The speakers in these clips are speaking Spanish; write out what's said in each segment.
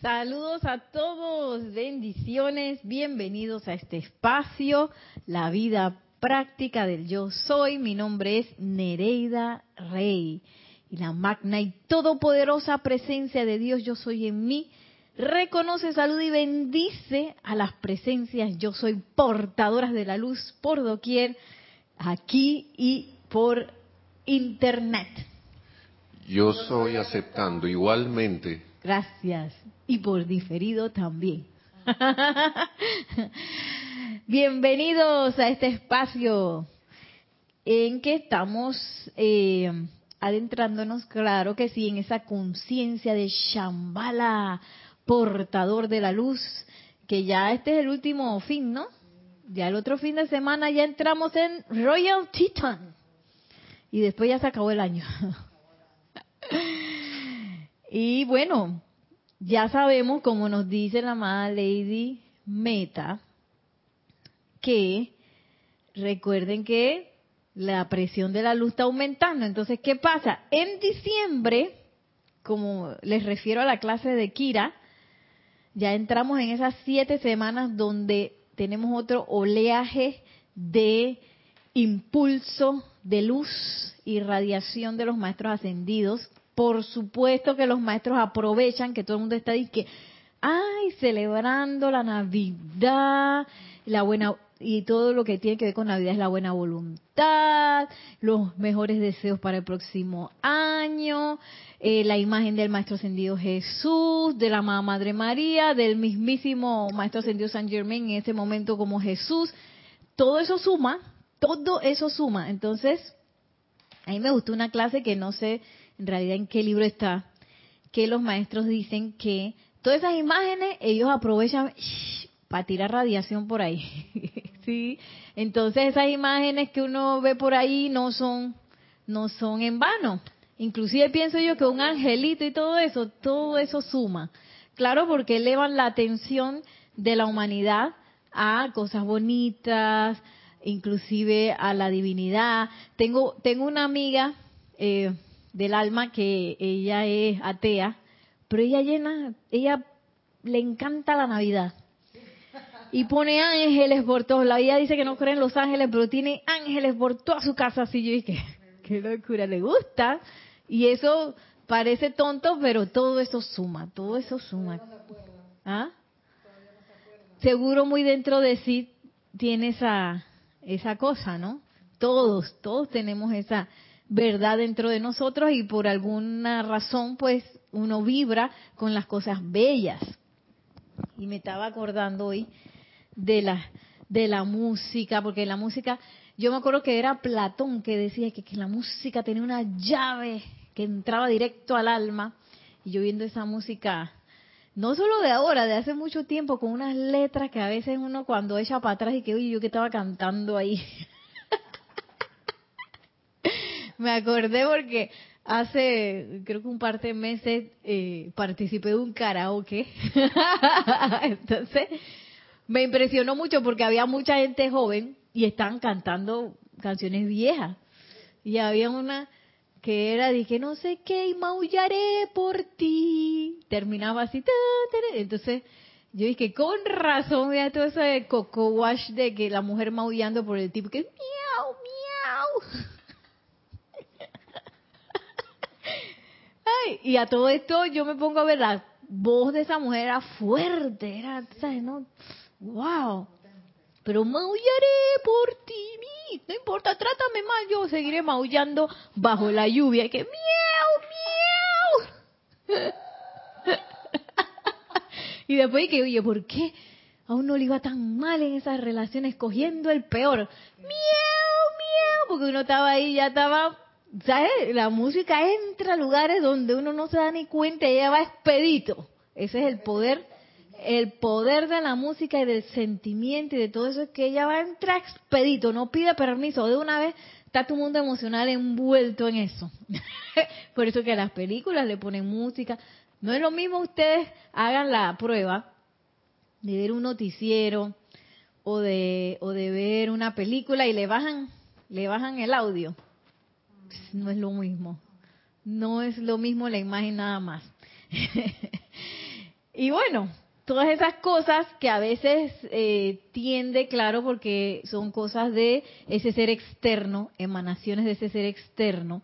Saludos a todos, bendiciones, bienvenidos a este espacio, la vida práctica del yo soy. Mi nombre es Nereida Rey y la magna y todopoderosa presencia de Dios yo soy en mí. Reconoce, saluda y bendice a las presencias yo soy portadoras de la luz por doquier, aquí y por internet. Yo soy aceptando igualmente. Gracias y por diferido también. Bienvenidos a este espacio en que estamos eh, adentrándonos, claro que sí, en esa conciencia de Shambhala, portador de la luz, que ya este es el último fin, ¿no? Ya el otro fin de semana ya entramos en Royal Titan. Y después ya se acabó el año. y bueno, ya sabemos, como nos dice la amada Lady Meta, que recuerden que la presión de la luz está aumentando. Entonces, ¿qué pasa? En diciembre, como les refiero a la clase de Kira, ya entramos en esas siete semanas donde tenemos otro oleaje de impulso de luz y radiación de los maestros ascendidos por supuesto que los maestros aprovechan que todo el mundo está que ay, celebrando la Navidad, la buena y todo lo que tiene que ver con Navidad es la buena voluntad, los mejores deseos para el próximo año, eh, la imagen del Maestro Ascendido Jesús, de la Madre María, del mismísimo Maestro Ascendido San Germain en ese momento como Jesús. Todo eso suma, todo eso suma. Entonces, a mí me gustó una clase que no sé en realidad en qué libro está, que los maestros dicen que todas esas imágenes ellos aprovechan para tirar radiación por ahí. sí, entonces esas imágenes que uno ve por ahí no son no son en vano. Inclusive pienso yo que un angelito y todo eso, todo eso suma. Claro, porque elevan la atención de la humanidad a cosas bonitas, inclusive a la divinidad. Tengo tengo una amiga eh, del alma que ella es atea, pero ella llena, ella le encanta la Navidad. Y pone ángeles por todos lados. Ella dice que no cree en los ángeles, pero tiene ángeles por toda su casa. Así yo dije, qué locura, le gusta. Y eso parece tonto, pero todo eso suma, todo eso suma. ¿Ah? Seguro muy dentro de sí tiene esa, esa cosa, ¿no? Todos, todos tenemos esa, verdad dentro de nosotros y por alguna razón pues uno vibra con las cosas bellas. Y me estaba acordando hoy de la de la música, porque la música, yo me acuerdo que era Platón que decía que, que la música tenía una llave que entraba directo al alma, y yo viendo esa música, no solo de ahora, de hace mucho tiempo, con unas letras que a veces uno cuando echa para atrás y que, oye, yo que estaba cantando ahí, me acordé porque hace, creo que un par de meses, eh, participé de un karaoke. Entonces, me impresionó mucho porque había mucha gente joven y estaban cantando canciones viejas. Y había una que era, dije, no sé qué, y maullaré por ti. Terminaba así. Entonces, yo dije, con razón, vea todo ese coco wash de que la mujer maullando por el tipo que miau, miau. Y a todo esto yo me pongo a ver la voz de esa mujer era fuerte, era, ¿sabes? No? ¡Wow! Pero maullaré por ti, no importa, trátame mal, yo seguiré maullando bajo la lluvia. Y que miau, miau. y después que, oye, ¿por qué a uno le iba tan mal en esas relaciones, cogiendo el peor? Miau, miau, porque uno estaba ahí, ya estaba ¿sabes? La música entra a lugares donde uno no se da ni cuenta y ella va expedito. Ese es el poder, el poder de la música y del sentimiento y de todo eso es que ella va a entrar expedito, no pide permiso, de una vez está tu mundo emocional envuelto en eso. Por eso que las películas le ponen música. No es lo mismo ustedes hagan la prueba de ver un noticiero o de, o de ver una película y le bajan, le bajan el audio no es lo mismo. No es lo mismo la imagen nada más. Y bueno, todas esas cosas que a veces eh, tiende, claro, porque son cosas de ese ser externo, emanaciones de ese ser externo,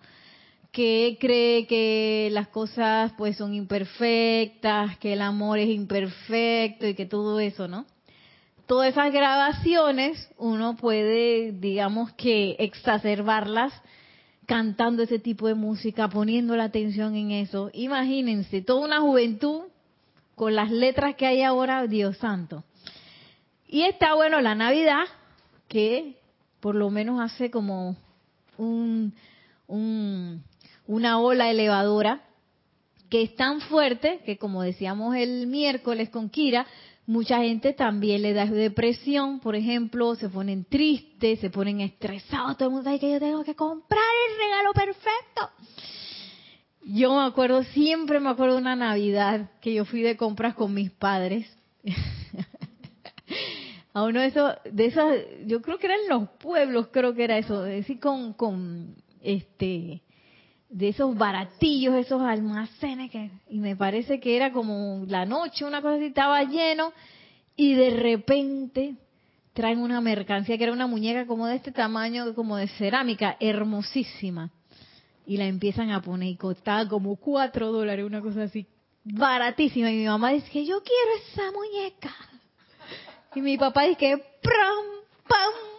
que cree que las cosas pues son imperfectas, que el amor es imperfecto y que todo eso, ¿no? Todas esas grabaciones uno puede, digamos que, exacerbarlas cantando ese tipo de música, poniendo la atención en eso. Imagínense, toda una juventud con las letras que hay ahora, Dios santo. Y está bueno la Navidad, que por lo menos hace como un, un una ola elevadora que es tan fuerte que, como decíamos el miércoles con Kira, mucha gente también le da depresión, por ejemplo, se ponen tristes, se ponen estresados, todo el mundo dice que yo tengo que comprar el regalo perfecto. Yo me acuerdo, siempre me acuerdo de una Navidad que yo fui de compras con mis padres. a uno de esos, de esas, yo creo que eran los pueblos, creo que era eso, decir con, con, este, de esos baratillos, esos almacenes, que, y me parece que era como la noche, una cosa así, estaba lleno, y de repente traen una mercancía que era una muñeca como de este tamaño, como de cerámica, hermosísima, y la empiezan a poner y costaba como cuatro dólares, una cosa así, baratísima, y mi mamá dice que yo quiero esa muñeca, y mi papá dice que, pram, pam,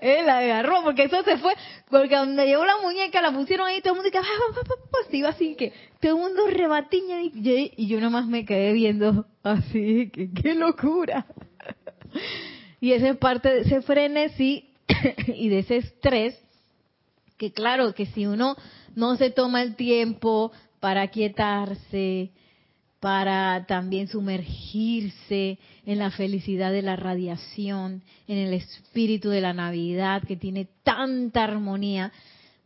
Él la agarró porque eso se fue, porque donde llegó la muñeca la pusieron ahí, todo el mundo que se iba así que todo el mundo rebatiña y, y yo nomás me quedé viendo así, que qué locura. Y ese es parte de ese frenesí y de ese estrés, que claro, que si uno no se toma el tiempo para quietarse, para también sumergirse en la felicidad de la radiación, en el espíritu de la Navidad que tiene tanta armonía.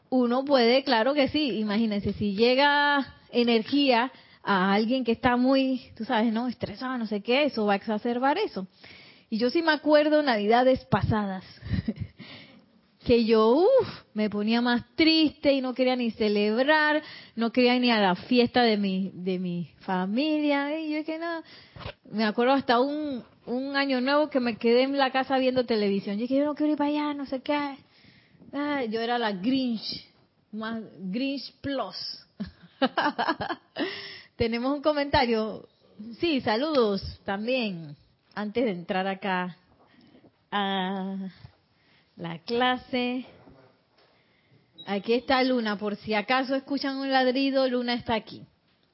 Uno puede, claro que sí, imagínense, si llega energía a alguien que está muy, tú sabes, ¿no? Estresado, no sé qué, eso va a exacerbar eso. Y yo sí me acuerdo navidades pasadas, que yo uf, me ponía más triste y no quería ni celebrar, no quería ni a la fiesta de mi de mi familia y yo que nada. Me acuerdo hasta un, un año nuevo que me quedé en la casa viendo televisión. Yo dije, yo no quiero ir para allá, no sé qué. yo era la Grinch, más Grinch Plus. Tenemos un comentario. Sí, saludos también antes de entrar acá la clase. Aquí está Luna, por si acaso escuchan un ladrido, Luna está aquí,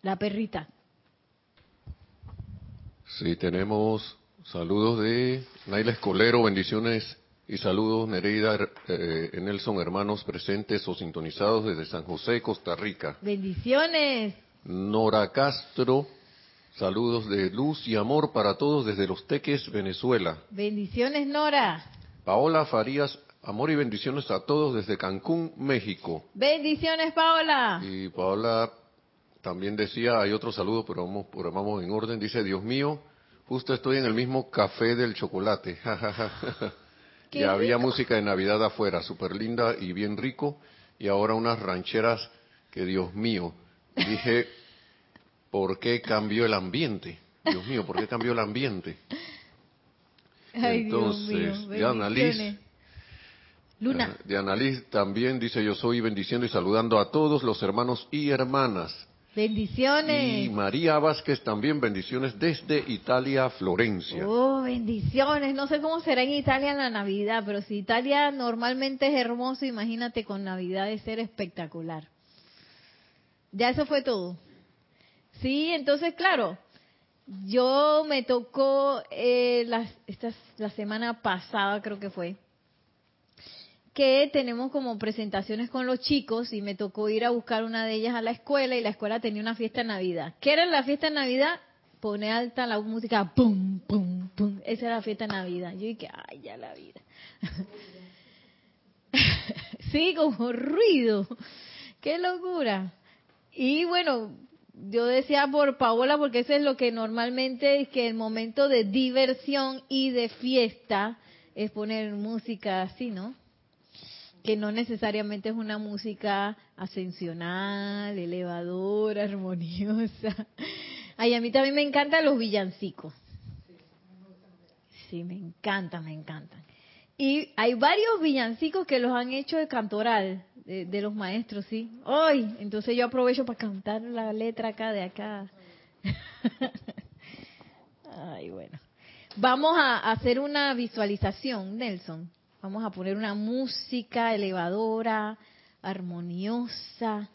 la perrita. Sí, tenemos saludos de Naila Escolero, bendiciones y saludos Nereida eh, Nelson, hermanos presentes o sintonizados desde San José, Costa Rica. Bendiciones. Nora Castro, saludos de luz y amor para todos desde Los Teques, Venezuela. Bendiciones, Nora. Paola Farías, amor y bendiciones a todos desde Cancún, México. Bendiciones, Paola. Y Paola también decía, hay otro saludo, pero vamos, vamos en orden, dice, Dios mío, justo estoy en el mismo café del chocolate. ya había música de Navidad afuera, súper linda y bien rico, y ahora unas rancheras que, Dios mío, dije, ¿por qué cambió el ambiente? Dios mío, ¿por qué cambió el ambiente? Entonces, Diana Liz, Luna. Diana Liz también dice, yo soy bendiciendo y saludando a todos los hermanos y hermanas. Bendiciones. Y María Vázquez también bendiciones desde Italia, Florencia. Oh, bendiciones. No sé cómo será en Italia en la Navidad, pero si Italia normalmente es hermoso, imagínate con Navidad de ser espectacular. Ya eso fue todo. Sí, entonces, claro, yo me tocó eh, la, la semana pasada, creo que fue, que tenemos como presentaciones con los chicos y me tocó ir a buscar una de ellas a la escuela y la escuela tenía una fiesta de Navidad. ¿Qué era la fiesta de Navidad? Pone alta la música, pum, pum, pum. Esa era la fiesta de Navidad. Yo dije, ay, ya la vida. sí, como ruido. Qué locura. Y bueno, yo decía por Paola porque eso es lo que normalmente es que el momento de diversión y de fiesta es poner música así, ¿no? que no necesariamente es una música ascensional, elevadora, armoniosa. Ay, a mí también me encantan los villancicos. Sí, me encantan, me encantan. Y hay varios villancicos que los han hecho de cantoral, de, los maestros, ¿sí? Hoy, entonces yo aprovecho para cantar la letra acá de acá. Ay, bueno. Vamos a hacer una visualización, Nelson. Vamos a poner una música elevadora, armoniosa,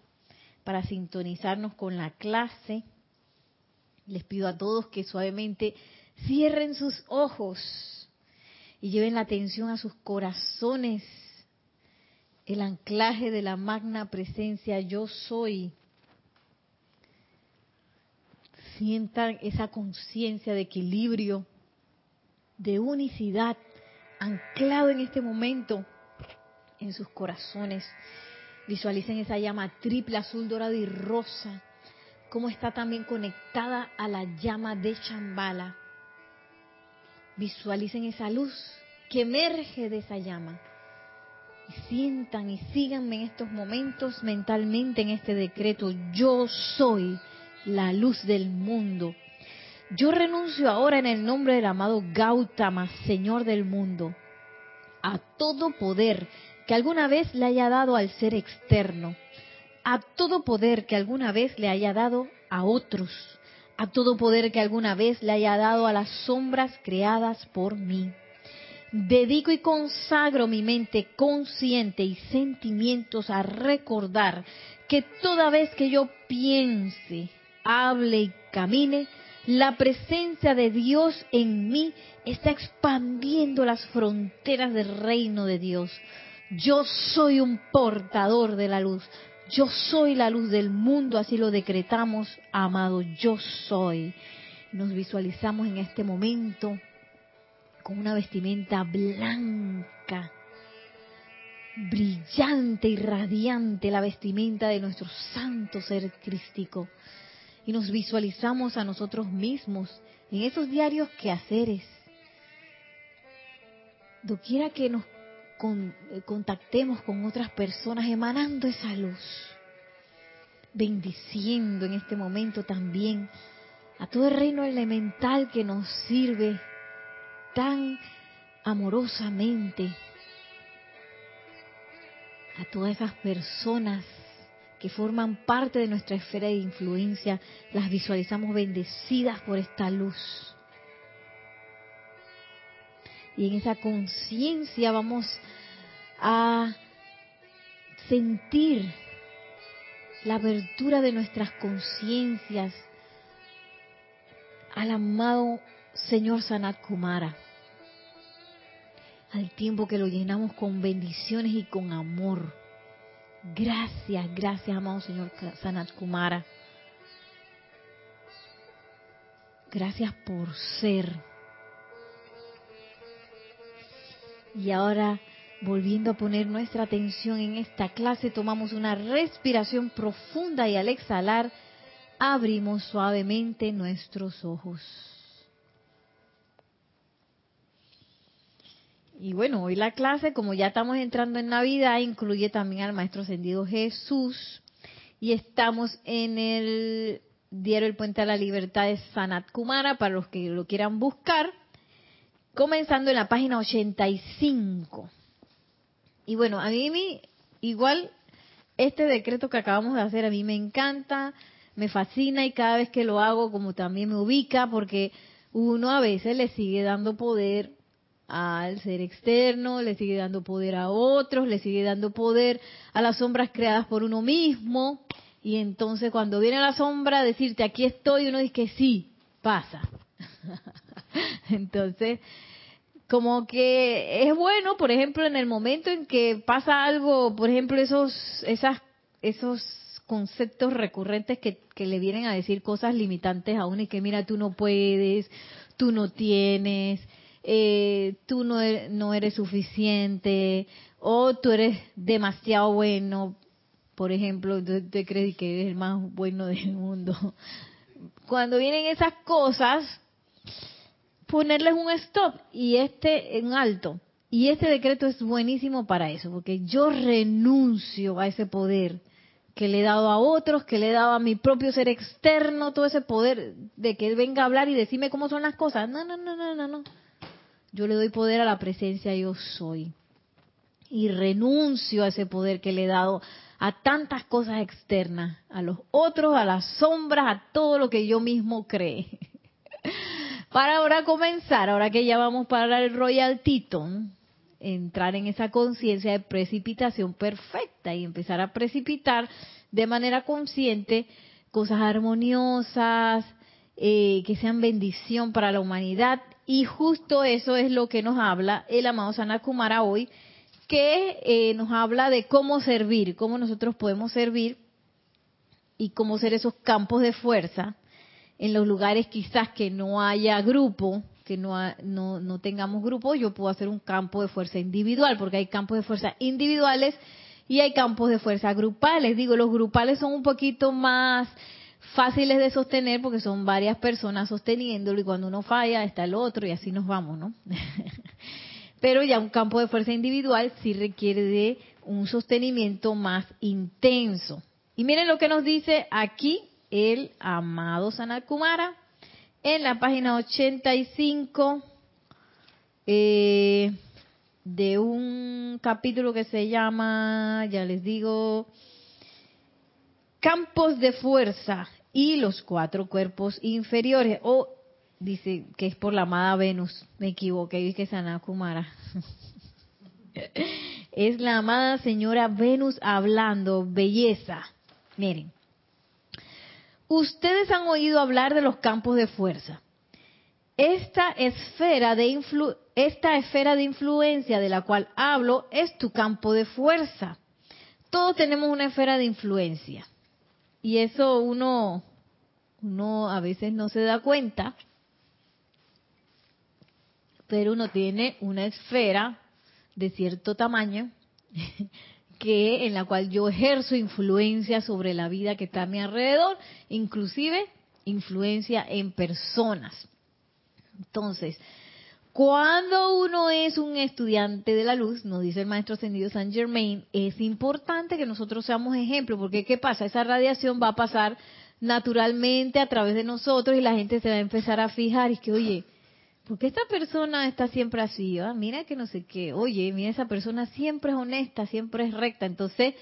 para sintonizarnos con la clase. Les pido a todos que suavemente cierren sus ojos y lleven la atención a sus corazones. El anclaje de la magna presencia yo soy. Sientan esa conciencia de equilibrio de unicidad anclado en este momento en sus corazones. Visualicen esa llama triple, azul, dorado y rosa, como está también conectada a la llama de Chambala. Visualicen esa luz que emerge de esa llama. Sientan y síganme en estos momentos mentalmente en este decreto. Yo soy la luz del mundo. Yo renuncio ahora en el nombre del amado Gautama, Señor del mundo, a todo poder que alguna vez le haya dado al ser externo, a todo poder que alguna vez le haya dado a otros, a todo poder que alguna vez le haya dado a las sombras creadas por mí. Dedico y consagro mi mente consciente y sentimientos a recordar que toda vez que yo piense, hable y camine, la presencia de Dios en mí está expandiendo las fronteras del reino de Dios. Yo soy un portador de la luz. Yo soy la luz del mundo, así lo decretamos, amado. Yo soy. Nos visualizamos en este momento con una vestimenta blanca, brillante y radiante, la vestimenta de nuestro santo ser crístico y nos visualizamos a nosotros mismos en esos diarios quehaceres. Doquiera que nos eh, contactemos con otras personas emanando esa luz, bendiciendo en este momento también a todo el reino elemental que nos sirve tan amorosamente, a todas esas personas que forman parte de nuestra esfera de influencia, las visualizamos bendecidas por esta luz. Y en esa conciencia vamos a sentir la abertura de nuestras conciencias al amado Señor Sanat Kumara, al tiempo que lo llenamos con bendiciones y con amor Gracias, gracias, amado Señor Sanat Kumara. Gracias por ser. Y ahora, volviendo a poner nuestra atención en esta clase, tomamos una respiración profunda y al exhalar, abrimos suavemente nuestros ojos. Y bueno, hoy la clase, como ya estamos entrando en Navidad, incluye también al Maestro Ascendido Jesús. Y estamos en el diario El Puente a la Libertad de Sanat Kumara, para los que lo quieran buscar, comenzando en la página 85. Y bueno, a mí igual este decreto que acabamos de hacer, a mí me encanta, me fascina y cada vez que lo hago como también me ubica, porque uno a veces le sigue dando poder al ser externo, le sigue dando poder a otros, le sigue dando poder a las sombras creadas por uno mismo. Y entonces cuando viene la sombra decirte aquí estoy, uno dice que sí, pasa. entonces, como que es bueno, por ejemplo, en el momento en que pasa algo, por ejemplo, esos, esas, esos conceptos recurrentes que, que le vienen a decir cosas limitantes a uno y que mira, tú no puedes, tú no tienes, eh, tú no eres, no eres suficiente o tú eres demasiado bueno, por ejemplo, te crees que eres el más bueno del mundo. Cuando vienen esas cosas, ponerles un stop y este en alto. Y este decreto es buenísimo para eso, porque yo renuncio a ese poder que le he dado a otros, que le he dado a mi propio ser externo, todo ese poder de que venga a hablar y decirme cómo son las cosas. No, no, no, no, no, no. Yo le doy poder a la presencia yo soy. Y renuncio a ese poder que le he dado a tantas cosas externas, a los otros, a las sombras, a todo lo que yo mismo cree. Para ahora comenzar, ahora que ya vamos para el Royal Teton, entrar en esa conciencia de precipitación perfecta y empezar a precipitar de manera consciente cosas armoniosas, eh, que sean bendición para la humanidad. Y justo eso es lo que nos habla el amado Sanakumara hoy, que eh, nos habla de cómo servir, cómo nosotros podemos servir y cómo ser esos campos de fuerza en los lugares quizás que no haya grupo, que no, no, no tengamos grupo, yo puedo hacer un campo de fuerza individual, porque hay campos de fuerza individuales y hay campos de fuerza grupales. Digo, los grupales son un poquito más fáciles de sostener porque son varias personas sosteniéndolo y cuando uno falla está el otro y así nos vamos, ¿no? Pero ya un campo de fuerza individual sí requiere de un sostenimiento más intenso. Y miren lo que nos dice aquí el amado Sanat Kumara en la página 85 eh, de un capítulo que se llama, ya les digo, Campos de Fuerza y los cuatro cuerpos inferiores. O dice que es por la amada Venus, me equivoqué, dije Sanat Kumara. es la amada señora Venus hablando, belleza. Miren, Ustedes han oído hablar de los campos de fuerza. Esta esfera de, esta esfera de influencia de la cual hablo es tu campo de fuerza. Todos tenemos una esfera de influencia. Y eso uno, uno a veces no se da cuenta, pero uno tiene una esfera de cierto tamaño que en la cual yo ejerzo influencia sobre la vida que está a mi alrededor, inclusive influencia en personas. Entonces, cuando uno es un estudiante de la luz, nos dice el maestro ascendido San Germain, es importante que nosotros seamos ejemplo, porque ¿qué pasa? Esa radiación va a pasar naturalmente a través de nosotros y la gente se va a empezar a fijar y que, oye, porque esta persona está siempre así, ¿ah? mira que no sé qué, oye, mira esa persona siempre es honesta, siempre es recta, entonces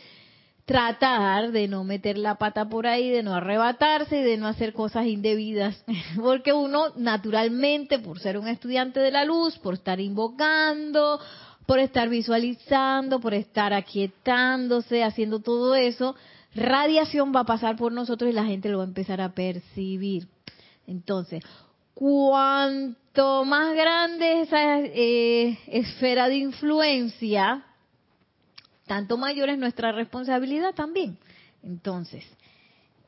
tratar de no meter la pata por ahí, de no arrebatarse y de no hacer cosas indebidas, porque uno naturalmente, por ser un estudiante de la luz, por estar invocando, por estar visualizando, por estar aquietándose, haciendo todo eso, radiación va a pasar por nosotros y la gente lo va a empezar a percibir. Entonces, cuanto más grande es esa eh, esfera de influencia, tanto mayor es nuestra responsabilidad también. Entonces,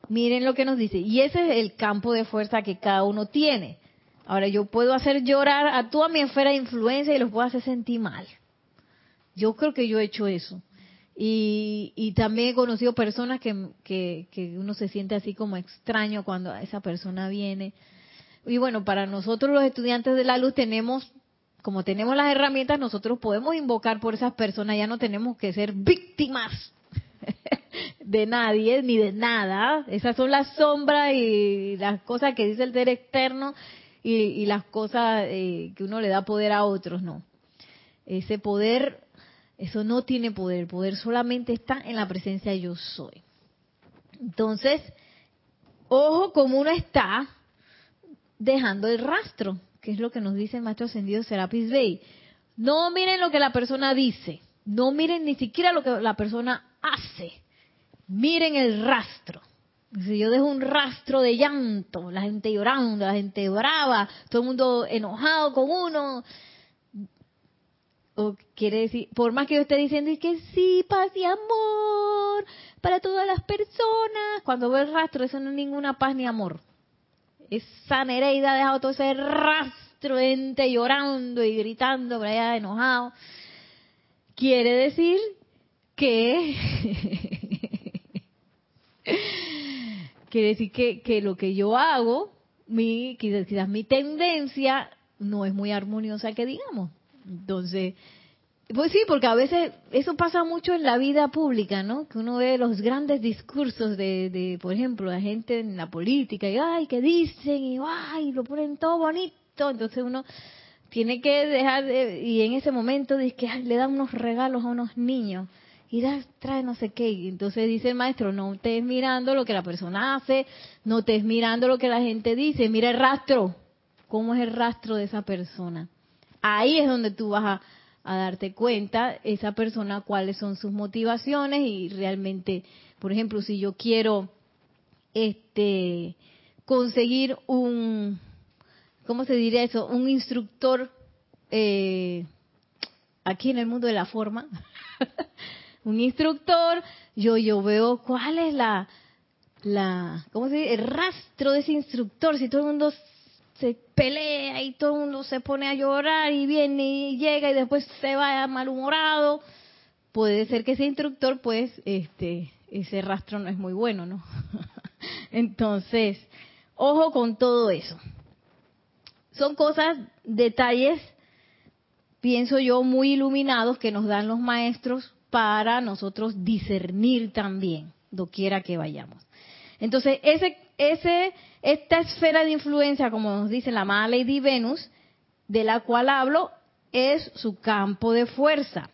miren lo que nos dice. Y ese es el campo de fuerza que cada uno tiene. Ahora, yo puedo hacer llorar a toda mi esfera de influencia y los puedo hacer sentir mal. Yo creo que yo he hecho eso. Y, también he conocido personas que, que uno se siente así como extraño cuando esa persona viene y bueno, para nosotros los estudiantes de la luz tenemos, como tenemos las herramientas, nosotros podemos invocar por esas personas, ya no tenemos que ser víctimas de nadie ni de nada. Esas son las sombras y las cosas que dice el ser externo y, las cosas eh, que uno le da poder a otros, no. Ese poder, eso no tiene poder, el poder solamente está en la presencia yo soy. Entonces, ojo como uno está dejando el rastro, que es lo que nos dice el maestro ascendido Serapis Bey. No miren lo que la persona dice, no miren ni siquiera lo que la persona hace, miren el rastro. Si yo dejo un rastro de llanto, la gente llorando, la gente brava, todo el mundo enojado con uno, o quiere decir, por más que yo esté diciendo y que sí, paz y amor para todas las personas, cuando veo el rastro, eso no es ninguna paz ni amor esa Nereida ha dejado todo ese rastro ente llorando y gritando por allá enojado. Quiere decir que quiere decir que, que, lo que yo hago, mi, quizás, quizás mi tendencia no es muy armoniosa que digamos. Entonces, Pues sí, porque a veces eso pasa mucho en la vida pública, ¿no? Que uno ve los grandes discursos de, de por ejemplo, la gente en la política y, ay, que dicen y, ay, lo ponen todo bonito. Entonces uno tiene que dejar, de, y en ese momento dice que le dan unos regalos a unos niños y da, trae no sé qué. Y entonces dice el maestro, no estés mirando lo que la persona hace, no estés mirando lo que la gente dice, mira el rastro, cómo es el rastro de esa persona. Ahí es donde tú vas a a darte cuenta esa persona cuáles son sus motivaciones y realmente, por ejemplo, si yo quiero este conseguir un ¿cómo se diría eso? un instructor eh, aquí en el mundo de la forma un instructor yo yo veo cuál es la la ¿cómo se dice? el rastro de ese instructor si todo el mundo se pelea y todo el mundo se pone a llorar y viene y llega y después se va malhumorado, puede ser que ese instructor, pues, este, ese rastro no es muy bueno, ¿no? Entonces, ojo con todo eso. Son cosas, detalles, pienso yo, muy iluminados que nos dan los maestros para nosotros discernir también, doquiera que vayamos. Entonces, ese, ese esta esfera de influencia, como nos dice la amada Lady Venus, de la cual hablo, es su campo de fuerza.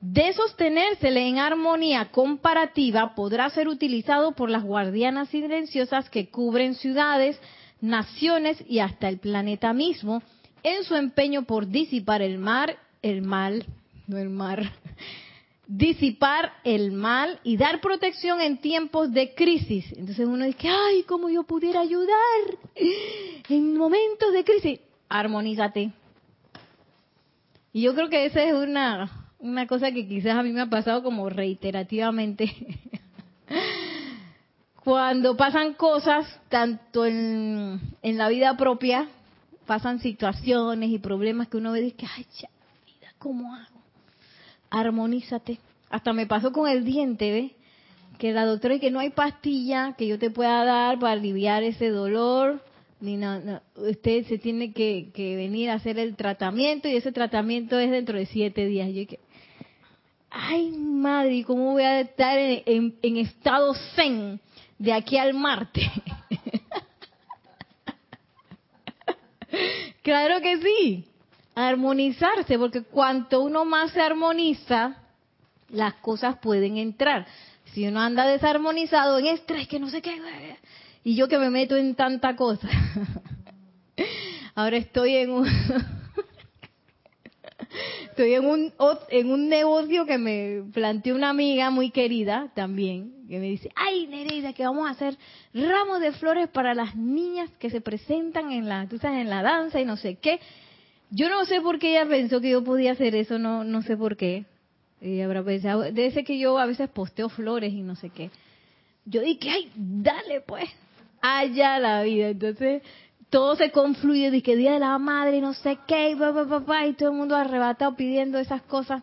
De sostenérsele en armonía comparativa, podrá ser utilizado por las guardianas silenciosas que cubren ciudades, naciones y hasta el planeta mismo en su empeño por disipar el mar, el mal, no el mar, disipar el mal y dar protección en tiempos de crisis. Entonces uno dice, ay, ¿cómo yo pudiera ayudar en momentos de crisis? Armonízate. Y yo creo que esa es una, una cosa que quizás a mí me ha pasado como reiterativamente. Cuando pasan cosas, tanto en, en la vida propia, pasan situaciones y problemas que uno ve y dice, ay, ya, vida, ¿cómo hago? Armonízate. Hasta me pasó con el diente, ¿ves? Que la doctora dice que no hay pastilla que yo te pueda dar para aliviar ese dolor, ni nada. usted se tiene que, venir a hacer el tratamiento y ese tratamiento es dentro de siete días. Yo dije, ay madre, ¿cómo voy a estar en, en estado zen de aquí al martes? claro que sí armonizarse, porque cuanto uno más se armoniza, las cosas pueden entrar. Si uno anda desarmonizado en estrés, que no sé qué, y yo que me meto en tanta cosa. Ahora estoy en un estoy en un en un negocio que me planteó una amiga muy querida también, que me dice, "Ay, Nereida, que vamos a hacer ramos de flores para las niñas que se presentan en la, tú sabes, en la danza y no sé qué." Yo no sé por qué ella pensó que yo podía hacer eso, no no sé por qué. Ella habrá pensado, debe ser que yo a veces posteo flores y no sé qué. Yo dije, ay, dale pues, allá la vida. Entonces, todo se confluye, que Día de la Madre, no sé qué, y, y todo el mundo arrebatado pidiendo esas cosas.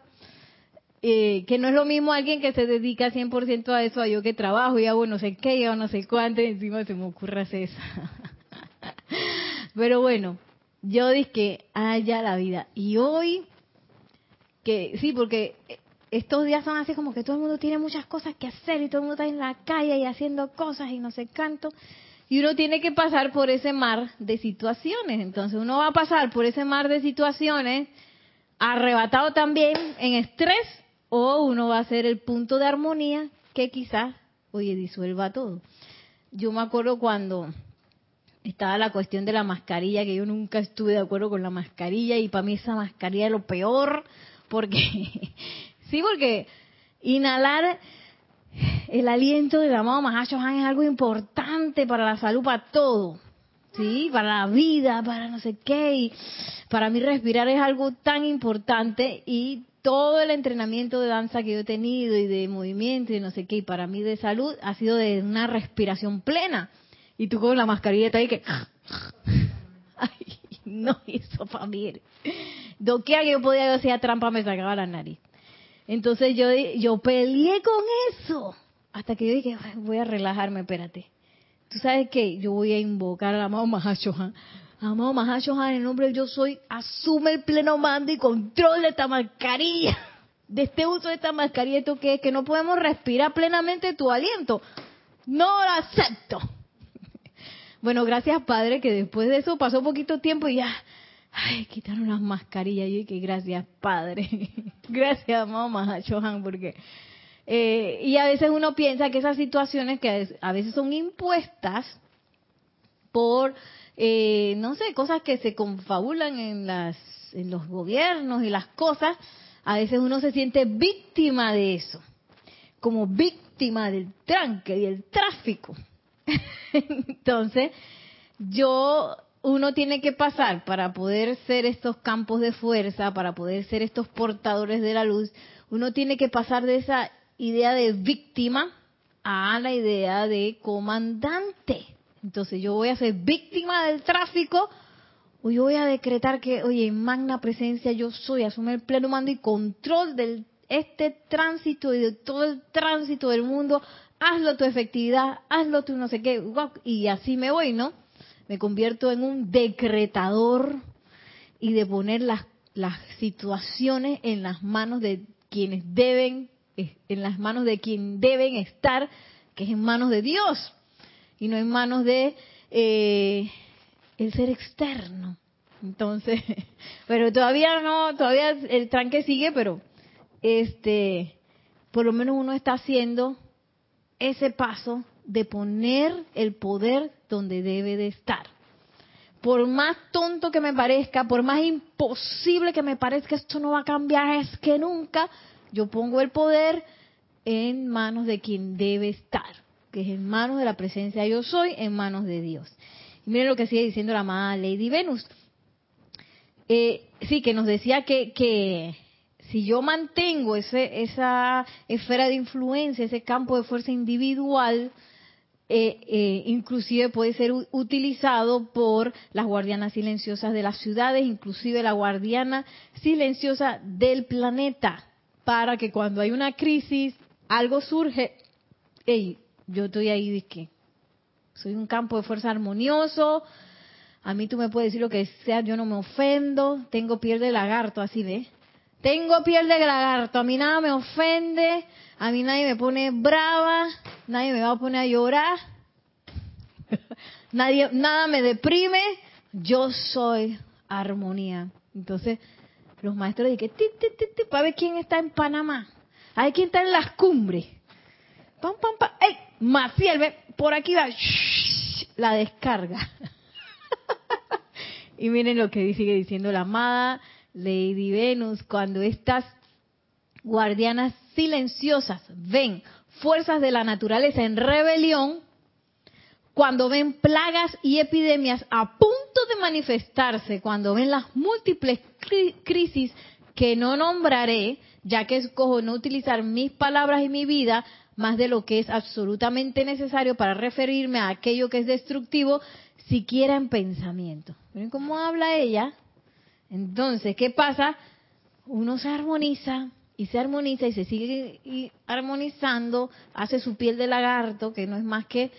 Eh, que no es lo mismo alguien que se dedica 100% a eso, a yo que trabajo y hago no sé qué, y hago no sé cuánto, y encima se me ocurre hacer eso. Pero bueno, yo dije que haya la vida. Y hoy, que sí, porque estos días son así como que todo el mundo tiene muchas cosas que hacer y todo el mundo está en la calle y haciendo cosas y no sé cuánto. Y uno tiene que pasar por ese mar de situaciones. Entonces uno va a pasar por ese mar de situaciones arrebatado también en estrés o uno va a ser el punto de armonía que quizás, oye, disuelva todo. Yo me acuerdo cuando estaba la cuestión de la mascarilla, que yo nunca estuve de acuerdo con la mascarilla y para mí esa mascarilla es lo peor, porque, sí, porque inhalar el aliento del amado Mahacho Han es algo importante para la salud, para todo, sí, para la vida, para no sé qué, y para mí respirar es algo tan importante y todo el entrenamiento de danza que yo he tenido y de movimiento y no sé qué, y para mí de salud ha sido de una respiración plena y tú con la mascarilla ahí que... Ay, no hizo familia. Doquea que yo podía hacer trampa me sacaba la nariz. Entonces yo, yo peleé con eso. Hasta que yo dije, voy a relajarme, espérate. ¿Tú sabes qué? Yo voy a invocar a la mamá Mahashohan. Amado Mahashohan, en el nombre de yo soy, asume el pleno mando y control de esta mascarilla. De este uso de esta mascarilla, ¿esto qué? Que no podemos respirar plenamente tu aliento. No lo acepto. Bueno, gracias Padre, que después de eso pasó poquito tiempo y ya, ay, quitaron las mascarillas. Y que gracias Padre. gracias, amado Mahashohan, porque... Eh, y a veces uno piensa que esas situaciones que a veces son impuestas por eh, no sé, cosas que se confabulan en, las, en los gobiernos y las cosas, a veces uno se siente víctima de eso, como víctima del tranque y el tráfico. Entonces, yo, uno tiene que pasar para poder ser estos campos de fuerza, para poder ser estos portadores de la luz, uno tiene que pasar de esa idea de víctima a la idea de comandante. Entonces yo voy a ser víctima del tráfico o yo voy a decretar que, oye, en magna presencia yo soy, asume el pleno mando y control de este tránsito y de todo el tránsito del mundo, hazlo tu efectividad, hazlo tu no sé qué, y así me voy, ¿no? Me convierto en un decretador y de poner las, las situaciones en las manos de quienes deben, en las manos de quien deben estar, que es en manos de Dios y no en manos de eh, el ser externo. Entonces, pero todavía no, todavía el tranque sigue, pero este, por lo menos uno está haciendo ese paso de poner el poder donde debe de estar. Por más tonto que me parezca, por más imposible que me parezca, esto no va a cambiar, es que nunca yo pongo el poder en manos de quien debe estar que es en manos de la presencia yo soy, en manos de Dios. Miren lo que sigue diciendo la amada Lady Venus. Eh, sí, que nos decía que, que si yo mantengo ese, esa esfera de influencia, ese campo de fuerza individual, eh, eh, inclusive puede ser utilizado por las guardianas silenciosas de las ciudades, inclusive la guardiana silenciosa del planeta, para que cuando hay una crisis, algo surge, yo estoy ahí que soy un campo de fuerza armonioso, a mí tú me puedes decir lo que sea, yo no me ofendo, tengo piel de lagarto, así ve. Tengo piel de lagarto, a mí nada me ofende, a mí nadie me pone brava, nadie me va a poner a llorar, nadie, nada me deprime, yo soy armonía. Entonces, los maestros dicen, para ver quién está en Panamá, hay quien está en las cumbres. Pam, pam, pam, ¡ey! Maciel, ve, por aquí va la descarga. y miren lo que sigue diciendo la amada Lady Venus, cuando estas guardianas silenciosas ven fuerzas de la naturaleza en rebelión, cuando ven plagas y epidemias a punto de manifestarse, cuando ven las múltiples crisis que no nombraré, ya que escojo no utilizar mis palabras y mi vida más de lo que es absolutamente necesario para referirme a aquello que es destructivo, siquiera en pensamiento. ¿Ven cómo habla ella? Entonces, ¿qué pasa? Uno se armoniza y se armoniza y se sigue armonizando, hace su piel de lagarto, que no es más que,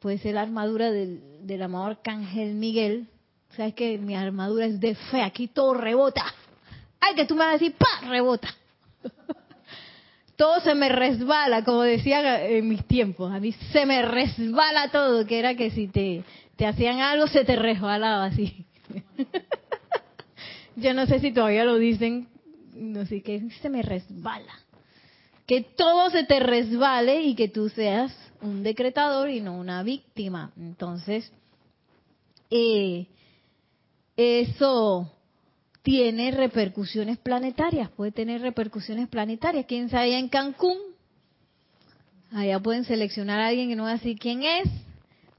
puede ser la armadura del, del amado arcángel Miguel. ¿Sabes que mi armadura es de fe? Aquí todo rebota. Ay, que tú me vas a decir, ¡pa! Rebota todo se me resbala, como decía en mis tiempos. A mí se me resbala todo, que era que si te, te hacían algo se te resbalaba así. Yo no sé si todavía lo dicen, no sé, que se me resbala. Que todo se te resbale y que tú seas un decretador y no una víctima. Entonces, eh, eso tiene repercusiones planetarias, puede tener repercusiones planetarias. ¿Quién sabe allá en Cancún? Allá pueden seleccionar a alguien que no va a decir quién es,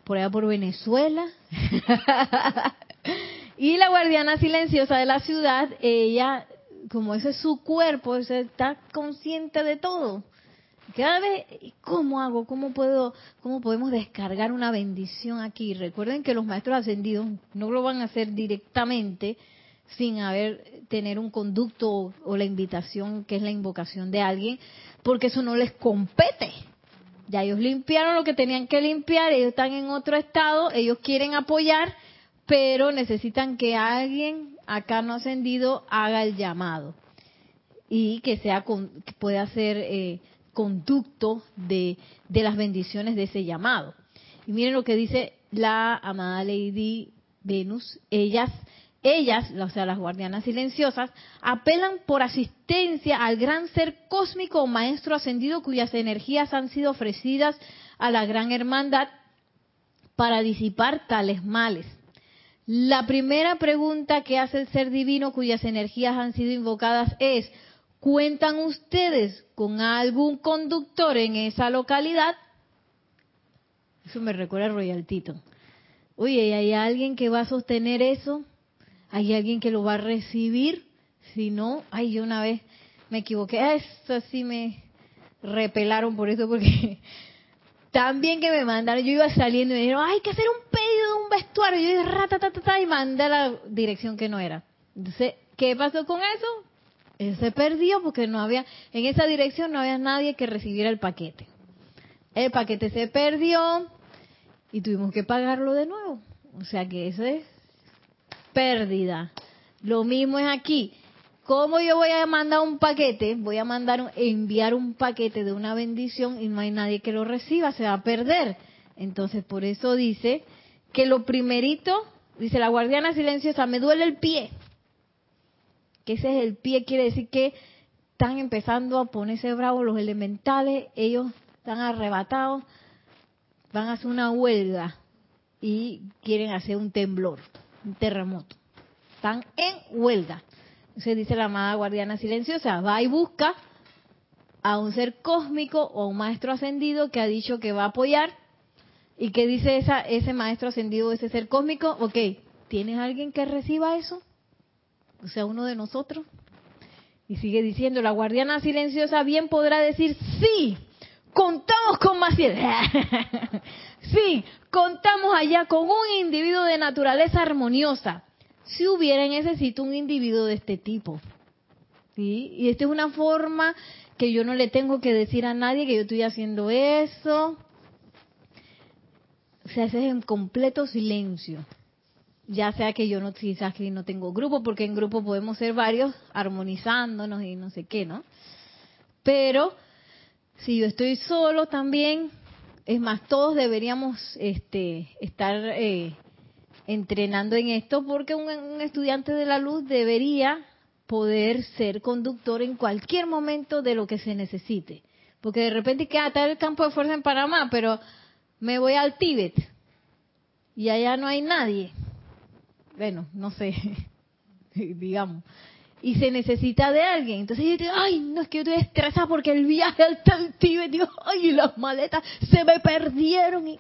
por allá por Venezuela. y la guardiana silenciosa de la ciudad, ella, como ese es su cuerpo, está consciente de todo. Cada vez, ¿cómo hago? ¿Cómo puedo, cómo podemos descargar una bendición aquí? Recuerden que los maestros ascendidos no lo van a hacer directamente, sin haber tener un conducto o la invitación que es la invocación de alguien, porque eso no les compete. Ya ellos limpiaron lo que tenían que limpiar, ellos están en otro estado, ellos quieren apoyar, pero necesitan que alguien acá no ascendido haga el llamado y que sea que pueda ser eh, conducto de, de las bendiciones de ese llamado. Y miren lo que dice la amada Lady Venus, ellas ellas, o sea, las guardianas silenciosas, apelan por asistencia al gran ser cósmico o maestro ascendido cuyas energías han sido ofrecidas a la gran hermandad para disipar tales males. La primera pregunta que hace el ser divino cuyas energías han sido invocadas es, ¿cuentan ustedes con algún conductor en esa localidad? Eso me recuerda a Royal Tito. Oye, ¿hay alguien que va a sostener eso? ¿Hay alguien que lo va a recibir? Si no, ay, yo una vez me equivoqué. Eso sí me repelaron por eso, porque también que me mandaron, yo iba saliendo y me dijeron, hay que hacer un pedido de un vestuario. Y yo dije, y mandé a la dirección que no era. Entonces, ¿qué pasó con eso? Él se perdió porque no había, en esa dirección no había nadie que recibiera el paquete. El paquete se perdió y tuvimos que pagarlo de nuevo. O sea que eso es pérdida. Lo mismo es aquí. ¿Cómo yo voy a mandar un paquete? Voy a mandar, enviar un paquete de una bendición y no hay nadie que lo reciba, se va a perder. Entonces, por eso dice que lo primerito, dice la guardiana silenciosa, me duele el pie. Que ese es el pie, quiere decir que están empezando a ponerse bravos los elementales, ellos están arrebatados, van a hacer una huelga y quieren hacer un temblor un terremoto. Están en huelga. Entonces dice la amada guardiana silenciosa, va y busca a un ser cósmico o un maestro ascendido que ha dicho que va a apoyar. ¿Y qué dice esa, ese maestro ascendido, ese ser cósmico? Ok, ¿tienes alguien que reciba eso? O sea, uno de nosotros. Y sigue diciendo, la guardiana silenciosa bien podrá decir, sí, contamos con Maciel. sí, contamos allá con un individuo de naturaleza armoniosa. Si hubiera en ese sitio un individuo de este tipo. Y esta es una forma que yo no le tengo que decir a nadie que yo estoy haciendo eso. Se hace en completo silencio. Ya sea que yo no, quizás que no tengo grupo, porque en grupo podemos ser varios armonizándonos y no sé qué, ¿no? Pero si yo estoy solo también, es más, todos deberíamos este, estar eh, entrenando en esto porque un, estudiante de la luz debería poder ser conductor en cualquier momento de lo que se necesite. Porque de repente queda está el campo de fuerza en Panamá, pero me voy al Tíbet y allá no hay nadie. Bueno, no sé, digamos y se necesita de alguien. Entonces yo digo, ay, no es que yo estoy estresada porque el viaje al Tíbet, digo, ay, las maletas se me perdieron y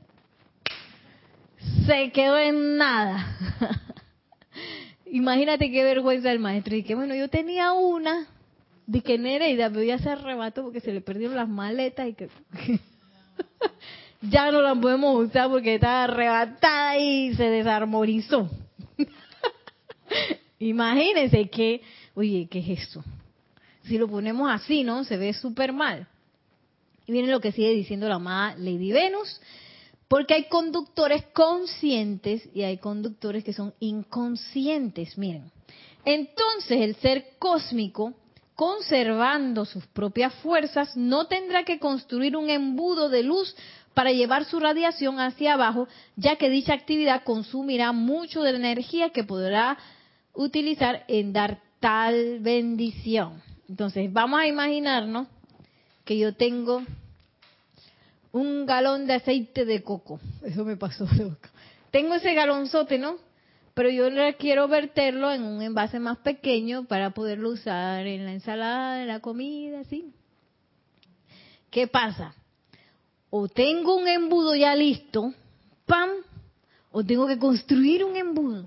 se quedó en nada. Imagínate qué vergüenza el maestro. Y que bueno, yo tenía una de que Nereida me voy a hacer arrebato porque se le perdieron las maletas y que ya no las podemos usar porque estaba arrebatada y se desarmonizó. Imagínense que oye, ¿qué es esto? Si lo ponemos así, ¿no? Se ve súper mal. Y miren lo que sigue diciendo la amada Lady Venus, porque hay conductores conscientes y hay conductores que son inconscientes, miren. Entonces el ser cósmico, conservando sus propias fuerzas, no tendrá que construir un embudo de luz para llevar su radiación hacia abajo, ya que dicha actividad consumirá mucho de la energía que podrá utilizar en dar tal bendición. Entonces, vamos a imaginarnos que yo tengo un galón de aceite de coco. Eso me pasó. Tengo ese galonzote, ¿no? Pero yo quiero verterlo en un envase más pequeño para poderlo usar en la ensalada, en la comida, ¿sí? ¿Qué pasa? O tengo un embudo ya listo, ¡pam! O tengo que construir un embudo.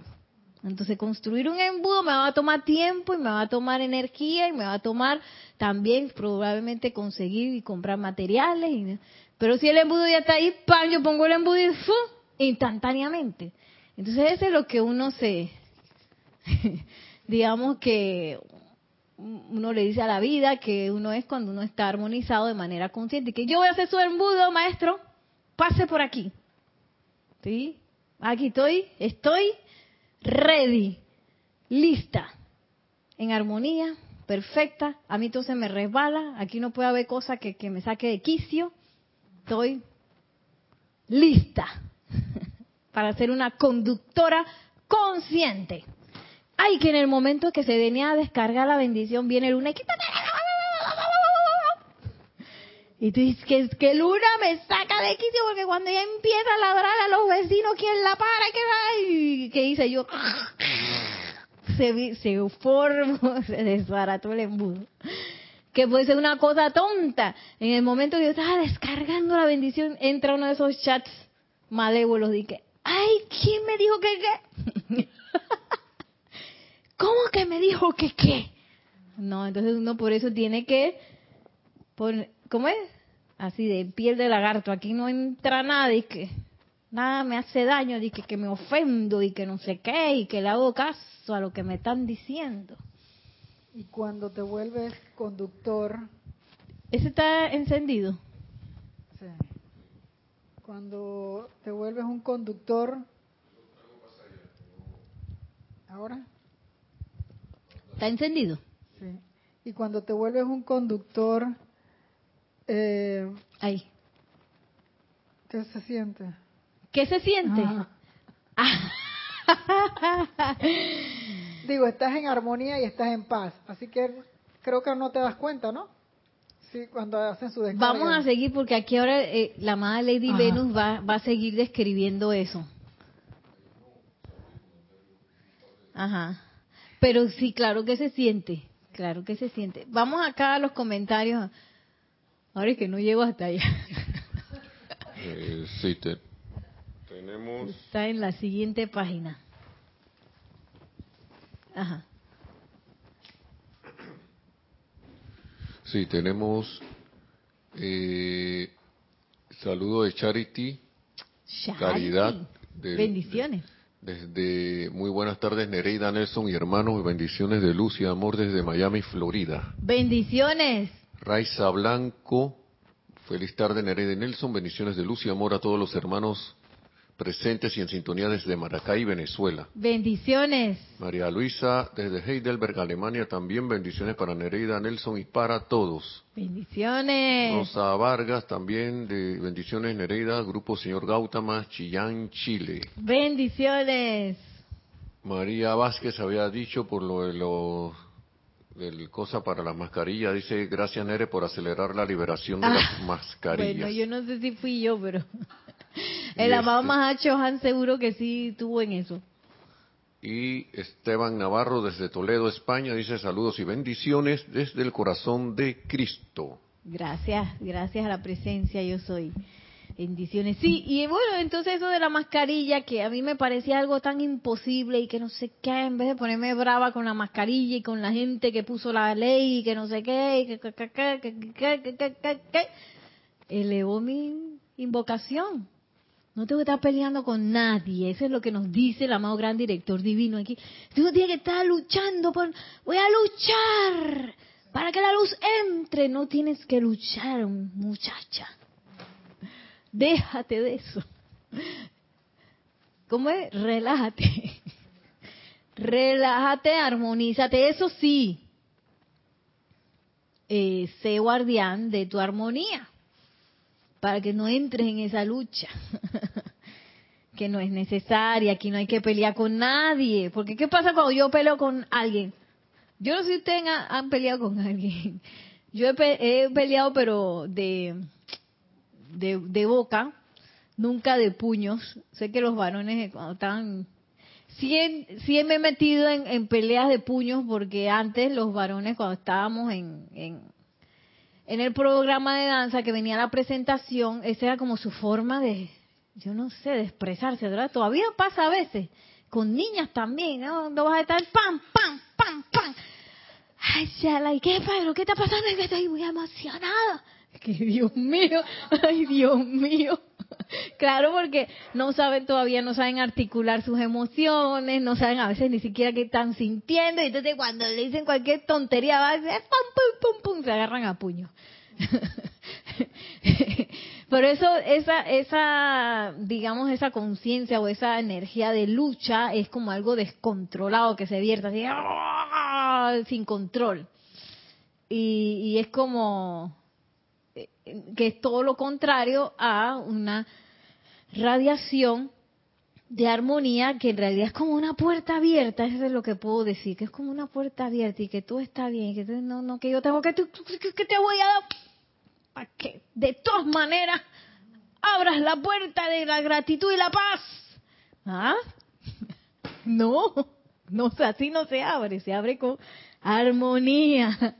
Entonces construir un embudo me va a tomar tiempo y me va a tomar energía y me va a tomar también probablemente conseguir y comprar materiales. pero si el embudo ya está ahí, ¡pam! Yo pongo el embudo y ¡fu! instantáneamente. Entonces eso es lo que uno se, digamos que uno le dice a la vida que uno es cuando uno está armonizado de manera consciente. Que yo voy a hacer su embudo, maestro, pase por aquí. ¿Sí? Aquí estoy, estoy ready, lista, en armonía, perfecta. A mí todo se me resbala, aquí no puede haber cosa que, que me saque de quicio. Estoy lista para ser una conductora consciente. Ay, que en el momento que se venía a descargar la bendición viene Luna y quita y tú dices que, que Luna me saca de quicio porque cuando ella empieza a ladrar a los vecinos, ¿quién la para? ¿Qué que hice yo, se, se formó, se desbarató el embudo. Que puede ser una cosa tonta. En el momento que yo estaba descargando la bendición, entra uno de esos chats malévolos que, ay, ¿quién me dijo que qué? ¿Cómo que me dijo que qué? No, entonces uno por eso tiene que poner, ¿cómo es? Así de piel de lagarto, aquí no entra nada y que nada me hace daño, y que, que me ofendo y que no sé qué y que le hago caso a lo que me están diciendo. Y cuando te vuelves conductor... ¿Ese está encendido? Sí. Cuando te vuelves un conductor... ¿Ahora? ¿Está encendido? Sí. Y cuando te vuelves un conductor eh, Ahí. ¿Qué se siente? ¿Qué se siente? Ah. Digo, estás en armonía y estás en paz. Así que creo que no te das cuenta, ¿no? Sí, cuando hacen su descarga. Vamos a seguir porque aquí ahora eh, la amada Lady Venus va, va a seguir describiendo eso. Ajá. Pero sí, claro que se siente. Claro que se siente. Vamos acá a los comentarios. Ahora es que no llego hasta allá. Eh, sí, tenemos... Está en la siguiente página. Ajá. Sí, tenemos eh, saludo de Charity, Caridad. bendiciones. desde muy buenas tardes Nereida Nelson y hermanos, bendiciones de luz y amor desde Miami, Florida. Bendiciones. Raiza Blanco, feliz tarde Nereida Nelson, bendiciones de luz y amor a todos los hermanos presentes y en sintonía desde Maracay, Venezuela. Bendiciones. María Luisa, desde Heidelberg, Alemania, también bendiciones para Nereida Nelson y para todos. Bendiciones. Rosa Vargas, también de bendiciones Nereida, Grupo Señor Gautama, Chillán, Chile. Bendiciones. María Vázquez había dicho por lo de los del cosa para las mascarillas, dice gracias Nere por acelerar la liberación de las Ah, mascarillas. Bueno, yo no sé si fui yo, pero el amado este- Mahacho Han seguro que sí tuvo en eso. Y Esteban Navarro desde Toledo, España, dice saludos y bendiciones desde el corazón de Cristo. Gracias, gracias a la presencia yo soy. Bendiciones. Sí, y bueno, entonces eso de la mascarilla, que a mí me parecía algo tan imposible y que no sé qué, en vez de ponerme brava con la mascarilla y con la gente que puso la ley y que no sé qué, que, que, elevó mi invocación. No tengo que estar peleando con nadie. Eso es lo que nos dice el amado gran director divino aquí. Tú tienes que estar luchando por... Voy a luchar para que la luz entre. No tienes que luchar, muchacha. Déjate de eso. ¿Cómo es? Relájate. Relájate, armonízate. Eso sí, eh, sé guardián de tu armonía para que no entres en esa lucha que no es necesaria. Aquí no hay que pelear con nadie. Porque ¿qué pasa cuando yo peleo con alguien? Yo no sé si ustedes han, peleado con alguien. Yo he peleado, pero de, de, boca, nunca de puños. Sé que los varones eh, cuando estaban... Sí, me he metido en, peleas de puños porque antes los varones cuando estábamos en, en, en el programa de danza que venía la presentación, esa era como su forma de, yo no sé, de expresarse, ¿verdad? Todavía pasa a veces, con niñas también, ¿no? No vas a estar pam, pam, pam, pam. Ay, chala, ¿y qué, Pedro? ¿Qué está pasando? Es que estoy muy emocionada. Que Dios mío, ay, Dios mío. Claro, porque no saben todavía, no saben articular sus emociones, no saben a veces ni siquiera qué están sintiendo, y entonces cuando le dicen cualquier tontería, va a decir, pum, pum, pum, pum, se agarran a puño. Pero eso, esa, esa, digamos, esa conciencia o esa energía de lucha es como algo descontrolado que se vierta así, ¡ah! sin control. Y, y es como que es todo lo contrario a una radiación de armonía que en realidad es como una puerta abierta, eso es lo que puedo decir, que es como una puerta abierta y que todo está bien, que no, no, que yo tengo que, que te voy a dar para que de todas maneras abras la puerta de la gratitud y la paz. ¿Ah? No, no, así no se abre, se abre con armonía.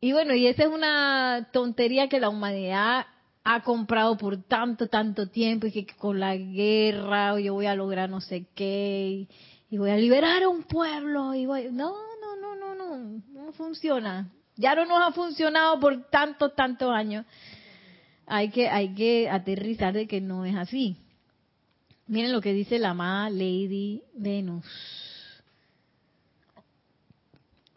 Y bueno, y esa es una tontería que la humanidad ha comprado por tanto, tanto tiempo y que con la guerra yo voy a lograr no sé qué y, voy a liberar a un pueblo y voy... No, no, no, no, no, no funciona. Ya no nos ha funcionado por tantos, tantos años. Hay que, hay que aterrizar de que no es así. Miren lo que dice la amada Lady Venus.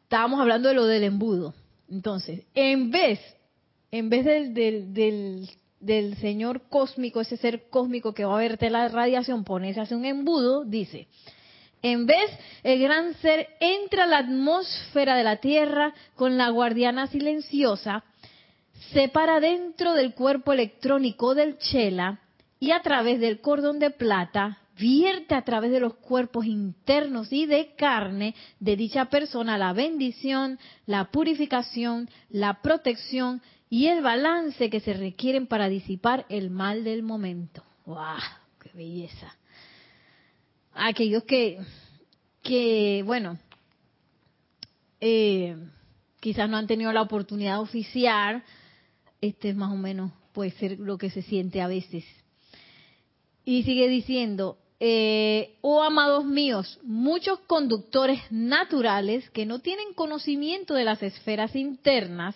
Estábamos hablando de lo del embudo. Entonces, en vez, en vez del, del, del, señor cósmico, ese ser cósmico que va a verte la radiación, ponerse hace un embudo, dice, en vez, el gran ser entra a la atmósfera de la Tierra con la guardiana silenciosa, se para dentro del cuerpo electrónico del Chela y a través del cordón de plata vierte a través de los cuerpos internos y de carne de dicha persona la bendición, la purificación, la protección y el balance que se requieren para disipar el mal del momento. ¡Wow! ¡Qué belleza! Aquellos que, que bueno, eh, quizás no han tenido la oportunidad de oficiar, este es más o menos puede ser lo que se siente a veces. Y sigue diciendo, eh, oh amados míos, muchos conductores naturales que no tienen conocimiento de las esferas internas,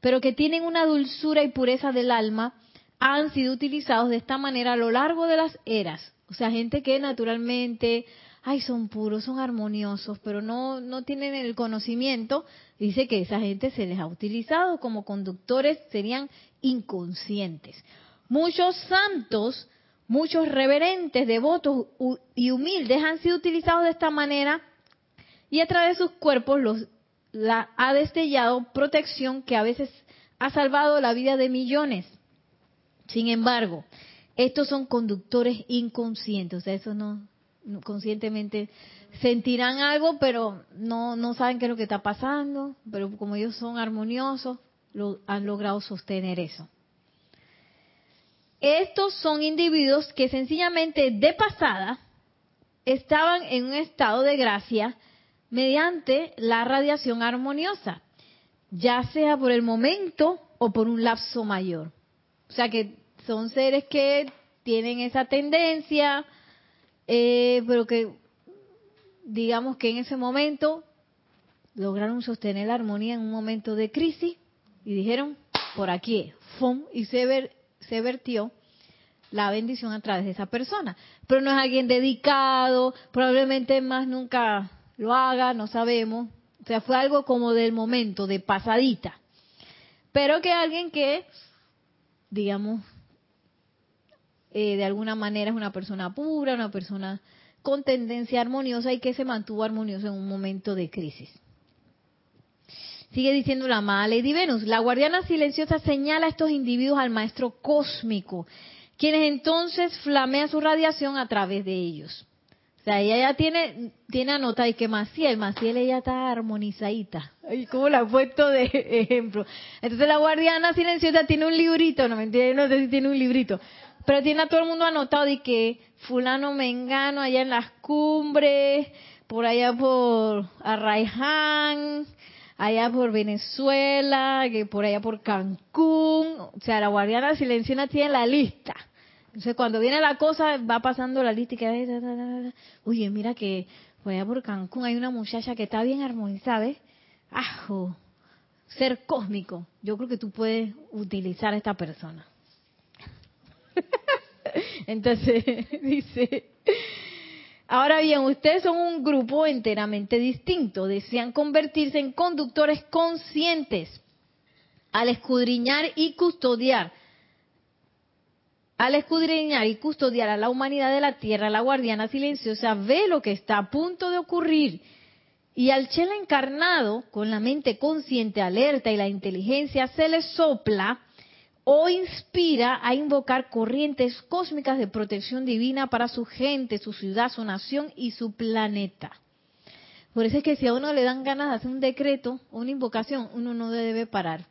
pero que tienen una dulzura y pureza del alma, han sido utilizados de esta manera a lo largo de las eras. O sea, gente que naturalmente, ay, son puros, son armoniosos, pero no, no tienen el conocimiento, dice que esa gente se les ha utilizado como conductores, serían inconscientes. Muchos santos Muchos reverentes, devotos y humildes han sido utilizados de esta manera y a través de sus cuerpos los, la, ha destellado protección que a veces ha salvado la vida de millones. Sin embargo, estos son conductores inconscientes, o sea, eso no, conscientemente sentirán algo, pero no, no saben qué es lo que está pasando, pero como ellos son armoniosos, lo, han logrado sostener eso. Estos son individuos que sencillamente de pasada estaban en un estado de gracia mediante la radiación armoniosa, ya sea por el momento o por un lapso mayor. O sea que son seres que tienen esa tendencia, eh, pero que digamos que en ese momento lograron sostener la armonía en un momento de crisis y dijeron, por aquí, ¡fum! y se, ver, se vertió la bendición a través de esa persona. Pero no es alguien dedicado, probablemente más nunca lo haga, no sabemos. O sea, fue algo como del momento, de pasadita. Pero que alguien que, digamos, eh, de alguna manera es una persona pura, una persona con tendencia armoniosa y que se mantuvo armonioso en un momento de crisis. Sigue diciendo la amada Lady Venus, la guardiana silenciosa señala a estos individuos al maestro cósmico, quienes entonces flamean su radiación a través de ellos. O sea, ella ya tiene, tiene anotado y que Maciel, Maciel ella está armonizadita. Ay, ¿cómo la he puesto de ejemplo? Entonces la guardiana silenciosa tiene un librito, no mentira, no sé si tiene un librito, pero tiene a todo el mundo anotado de que fulano mengano allá en las cumbres, por allá por Arraiján, allá por Venezuela, que por allá por Cancún, o sea, la guardiana silenciana tiene la lista. Entonces, cuando viene la cosa, va pasando la lista y que, oye, mira que por allá por Cancún hay una muchacha que está bien armonizada, ¿ves? ¡Ajo! Ser cósmico. Yo creo que tú puedes utilizar a esta persona. Entonces, dice, Ahora bien, ustedes son un grupo enteramente distinto, desean convertirse en conductores conscientes. al escudriñar y custodiar, al escudriñar y custodiar a la humanidad de la tierra, la guardiana silenciosa ve lo que está a punto de ocurrir. Y al chela encarnado, con la mente consciente, alerta y la inteligencia, se le sopla o inspira a invocar corrientes cósmicas de protección divina para su gente, su ciudad, su nación y su planeta. Por eso es que si a uno le dan ganas de hacer un decreto o una invocación, uno no debe parar.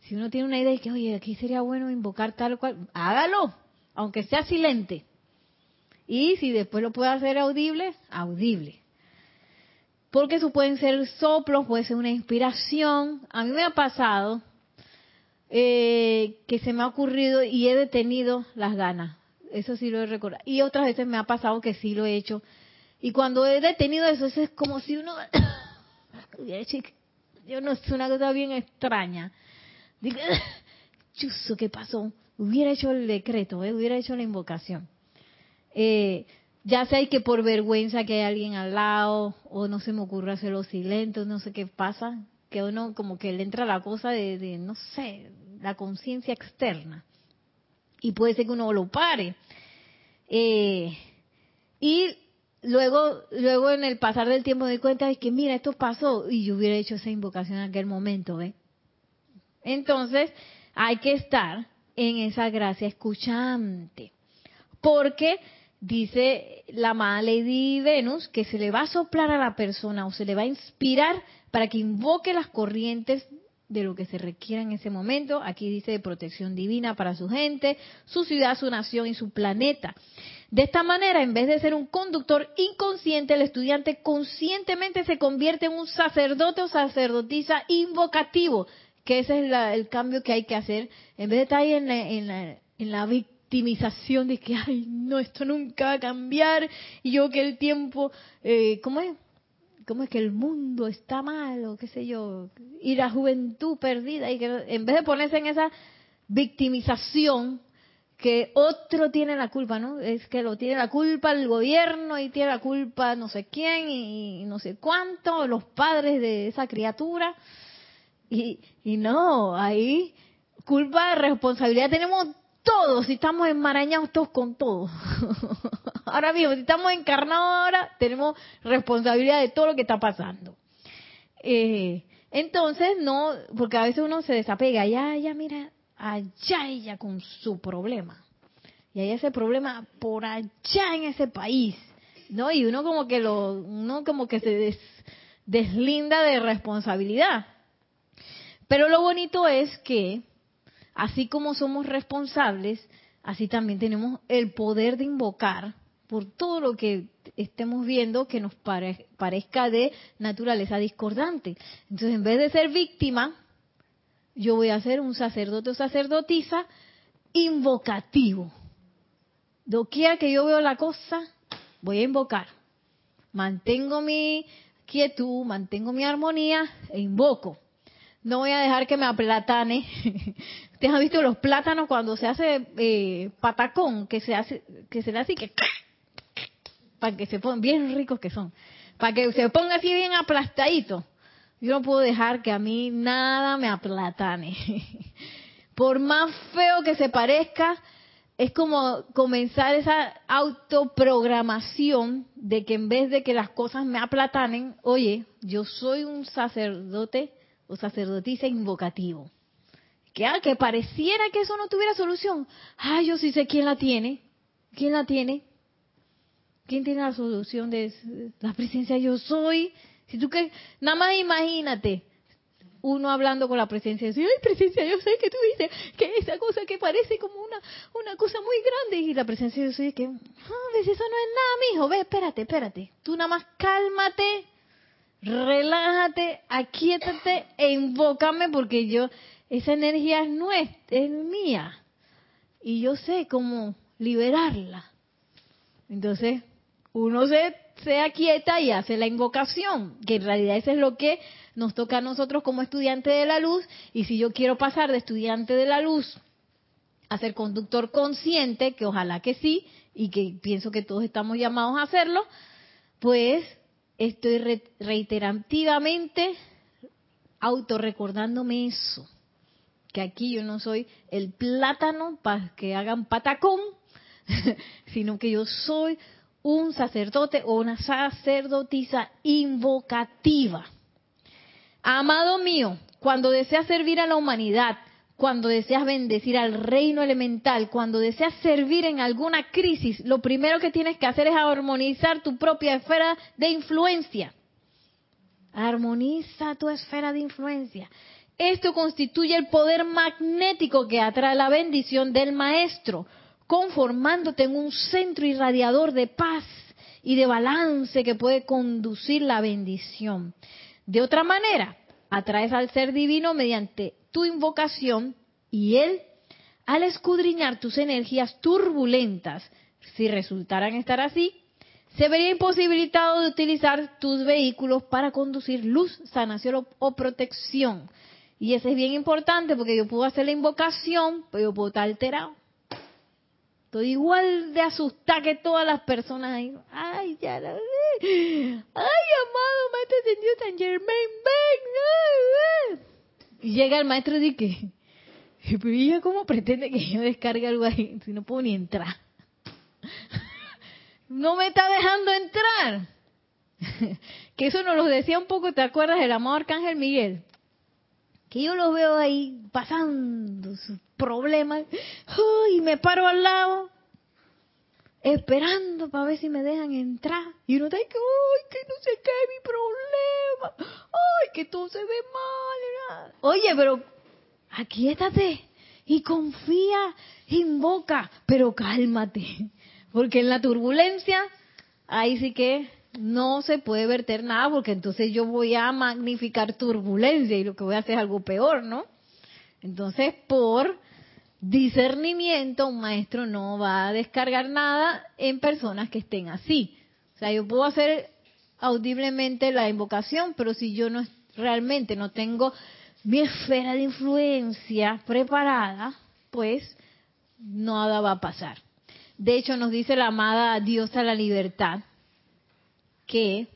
Si uno tiene una idea de que, oye, aquí sería bueno invocar tal o cual, hágalo, aunque sea silente. Y si después lo puede hacer audible, audible. Porque eso pueden ser soplos, puede ser una inspiración. A mí me ha pasado eh, que se me ha ocurrido y he detenido las ganas. Eso sí lo he recordado. Y otras veces me ha pasado que sí lo he hecho y cuando he detenido eso, es como si uno yo no es una cosa bien extraña. Digo, ¿qué pasó? Hubiera hecho el decreto, ¿eh? hubiera hecho la invocación. Eh, ya sé que por vergüenza que hay alguien al lado, o no se me ocurre hacerlo silente, no sé qué pasa, que uno como que le entra la cosa de, de no sé, la conciencia externa. Y puede ser que uno lo pare. Eh, y luego, luego en el pasar del tiempo me di cuenta de que, mira, esto pasó y yo hubiera hecho esa invocación en aquel momento, ¿ve? Entonces, hay que estar en esa gracia escuchante. Porque dice la amada Lady Venus que se le va a soplar a la persona o se le va a inspirar para que invoque las corrientes de lo que se requiera en ese momento. Aquí dice de protección divina para su gente, su ciudad, su nación y su planeta. De esta manera, en vez de ser un conductor inconsciente, el estudiante conscientemente se convierte en un sacerdote o sacerdotisa invocativo, que ese es el cambio que hay que hacer. En vez de estar ahí en la, victimización de que, ay, no, esto nunca va a cambiar, y yo que el tiempo, eh, ¿cómo es? ¿Cómo es que el mundo está mal o qué sé yo? Y la juventud perdida, y que en vez de ponerse en esa victimización, que otro tiene la culpa, ¿no? Es que lo tiene la culpa el gobierno y tiene la culpa no sé quién y, no sé cuánto, los padres de esa criatura. Y, y no, ahí culpa, responsabilidad tenemos todos, si estamos enmarañados todos con todos. ahora mismo, si estamos encarnados ahora, tenemos responsabilidad de todo lo que está pasando. Eh, entonces, no, porque a veces uno se desapega, ya, ya, mira, allá ella con su problema. Y hay ese problema por allá en ese país. ¿No? Y uno como que lo, uno como que se deslinda de responsabilidad. Pero lo bonito es que, así como somos responsables, así también tenemos el poder de invocar por todo lo que estemos viendo que nos parezca de naturaleza discordante. Entonces, en vez de ser víctima, yo voy a ser un sacerdote o sacerdotisa invocativo. Doquiera que yo veo la cosa, voy a invocar. Mantengo mi quietud, mantengo mi armonía e invoco. No voy a dejar que me aplatane. Ustedes han visto los plátanos cuando se hace eh, patacón, que se hace, que se le hace que para que se pongan bien ricos que son, para que se ponga así bien aplastadito. Yo no puedo dejar que a mí nada me aplatane. Por más feo que se parezca, es como comenzar esa autoprogramación de que en vez de que las cosas me aplatanen, oye, yo soy un sacerdote o sacerdotisa invocativo. Que, ah, que pareciera que eso no tuviera solución. Ah, yo sí sé quién la tiene. ¿Quién la tiene? ¿Quién tiene la solución de la presencia yo soy? Si tú que, nada más imagínate, uno hablando con la presencia, dice, ay presencia, yo sé que tú dices que esa cosa que parece como una, una cosa muy grande, y la presencia yo soy que, ah, ves, eso no es nada, mijo, ve, espérate, espérate, tú nada más cálmate, relájate, aquíétate e invócame porque yo, esa energía es nuestra, es mía, y yo sé cómo liberarla. Entonces, uno se sea quieta y hace la invocación, que en realidad eso es lo que nos toca a nosotros como estudiantes de la luz, y si yo quiero pasar de estudiante de la luz a ser conductor consciente, que ojalá que sí, y que pienso que todos estamos llamados a hacerlo, pues estoy reiterativamente autorrecordándome eso, que aquí yo no soy el plátano para que hagan patacón, sino que yo soy un sacerdote o una sacerdotisa invocativa. Amado mío, cuando deseas servir a la humanidad, cuando deseas bendecir al reino elemental, cuando deseas servir en alguna crisis, lo primero que tienes que hacer es armonizar tu propia esfera de influencia. Armoniza tu esfera de influencia. Esto constituye el poder magnético que atrae la bendición del maestro, conformándote en un centro irradiador de paz y de balance que puede conducir la bendición. De otra manera, atraes al ser divino mediante tu invocación y él, al escudriñar tus energías turbulentas, si resultaran estar así, se vería imposibilitado de utilizar tus vehículos para conducir luz, sanación o, protección. Y eso es bien importante porque yo puedo hacer la invocación, pero yo puedo estar alterado. Estoy igual de asustada que todas las personas ahí. Ay, ya la. Ay, amado Maestro Señor San Germain, ven. Llega el maestro y dice, pero ella cómo pretende que yo descargue algo ahí si no puedo ni entrar? no me está dejando entrar. que eso nos lo decía un poco, ¿te acuerdas? El amado Arcángel Miguel. Que yo lo veo ahí pasando sus problemas. y me paro al lado esperando para ver si me dejan entrar. Y uno está que, ¡ay, que no qué es mi problema! ¡Ay, que todo se ve mal! Oye, pero aquíétate y confía, invoca, pero cálmate. Porque en la turbulencia, ahí sí que no se puede verter nada, porque entonces yo voy a magnificar turbulencia y lo que voy a hacer es algo peor, ¿no? Entonces, por discernimiento, un maestro no va a descargar nada en personas que estén así. O sea, yo puedo hacer audiblemente la invocación, pero si yo no realmente no tengo mi esfera de influencia preparada, pues nada va a pasar. De hecho, nos dice la amada diosa la libertad que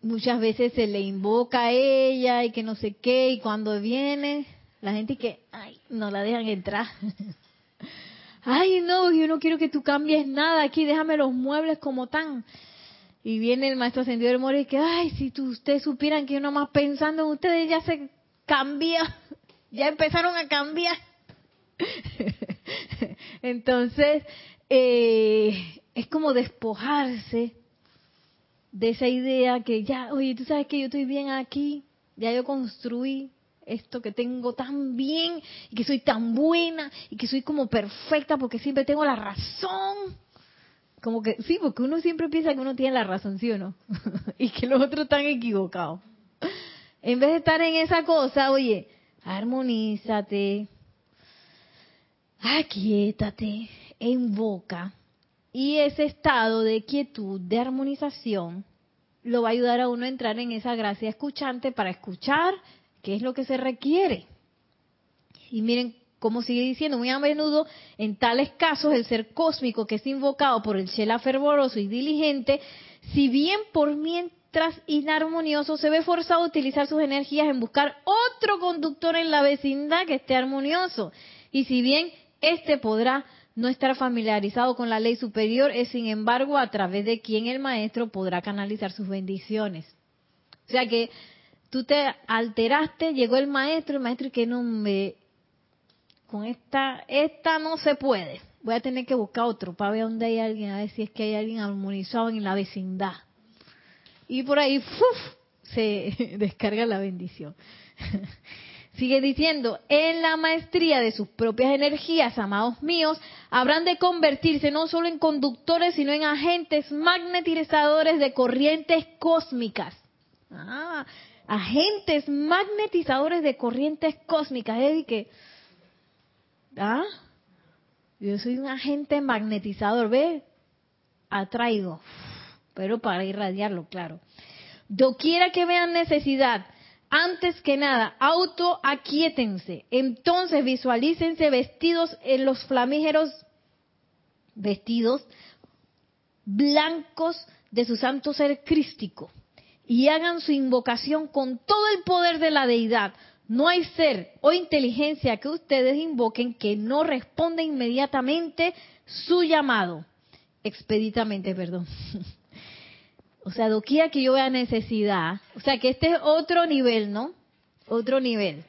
muchas veces se le invoca a ella y que no sé qué, y cuando viene la gente que, ay, no la dejan entrar. ay, no, yo no quiero que tú cambies nada aquí, déjame los muebles como tan. Y viene el maestro ascendido del Moro y que, ay, si tú, ustedes supieran que yo nomás pensando en ustedes ya se cambia, ya empezaron a cambiar. Entonces, eh, es como despojarse de esa idea que ya, oye, tú sabes que yo estoy bien aquí, ya yo construí, esto que tengo tan bien y que soy tan buena y que soy como perfecta porque siempre tengo la razón. Como que sí, porque uno siempre piensa que uno tiene la razón, ¿sí o no? y que los otros están equivocados. En vez de estar en esa cosa, oye, armonízate, aquietate, invoca. Y ese estado de quietud, de armonización, lo va a ayudar a uno a entrar en esa gracia escuchante para escuchar ¿Qué es lo que se requiere? Y miren cómo sigue diciendo, muy a menudo en tales casos el ser cósmico que es invocado por el Shela fervoroso y diligente, si bien por mientras inarmonioso se ve forzado a utilizar sus energías en buscar otro conductor en la vecindad que esté armonioso. Y si bien éste podrá no estar familiarizado con la ley superior, es sin embargo a través de quien el maestro podrá canalizar sus bendiciones. O sea que tú te alteraste, llegó el maestro, el maestro que no me, con esta, esta no se puede. Voy a tener que buscar otro para ver dónde hay alguien, a ver si es que hay alguien armonizado en la vecindad. Y por ahí, ¡fuf! se descarga la bendición. Sigue diciendo, en la maestría de sus propias energías, amados míos, habrán de convertirse no solo en conductores, sino en agentes magnetizadores de corrientes cósmicas. Ah, agentes magnetizadores de corrientes cósmicas. Es que, ¿ah? Yo soy un agente magnetizador, ¿ve? Atraigo, pero para irradiarlo, claro. Doquiera que vean necesidad, antes que nada, autoaquiétense. Entonces visualícense vestidos en los flamígeros vestidos blancos de su santo ser crístico y hagan su invocación con todo el poder de la deidad. No hay ser o inteligencia que ustedes invoquen que no responda inmediatamente su llamado. Expeditamente, perdón. o sea, doquiera que yo vea necesidad. O sea, que este es otro nivel, ¿no? Otro nivel.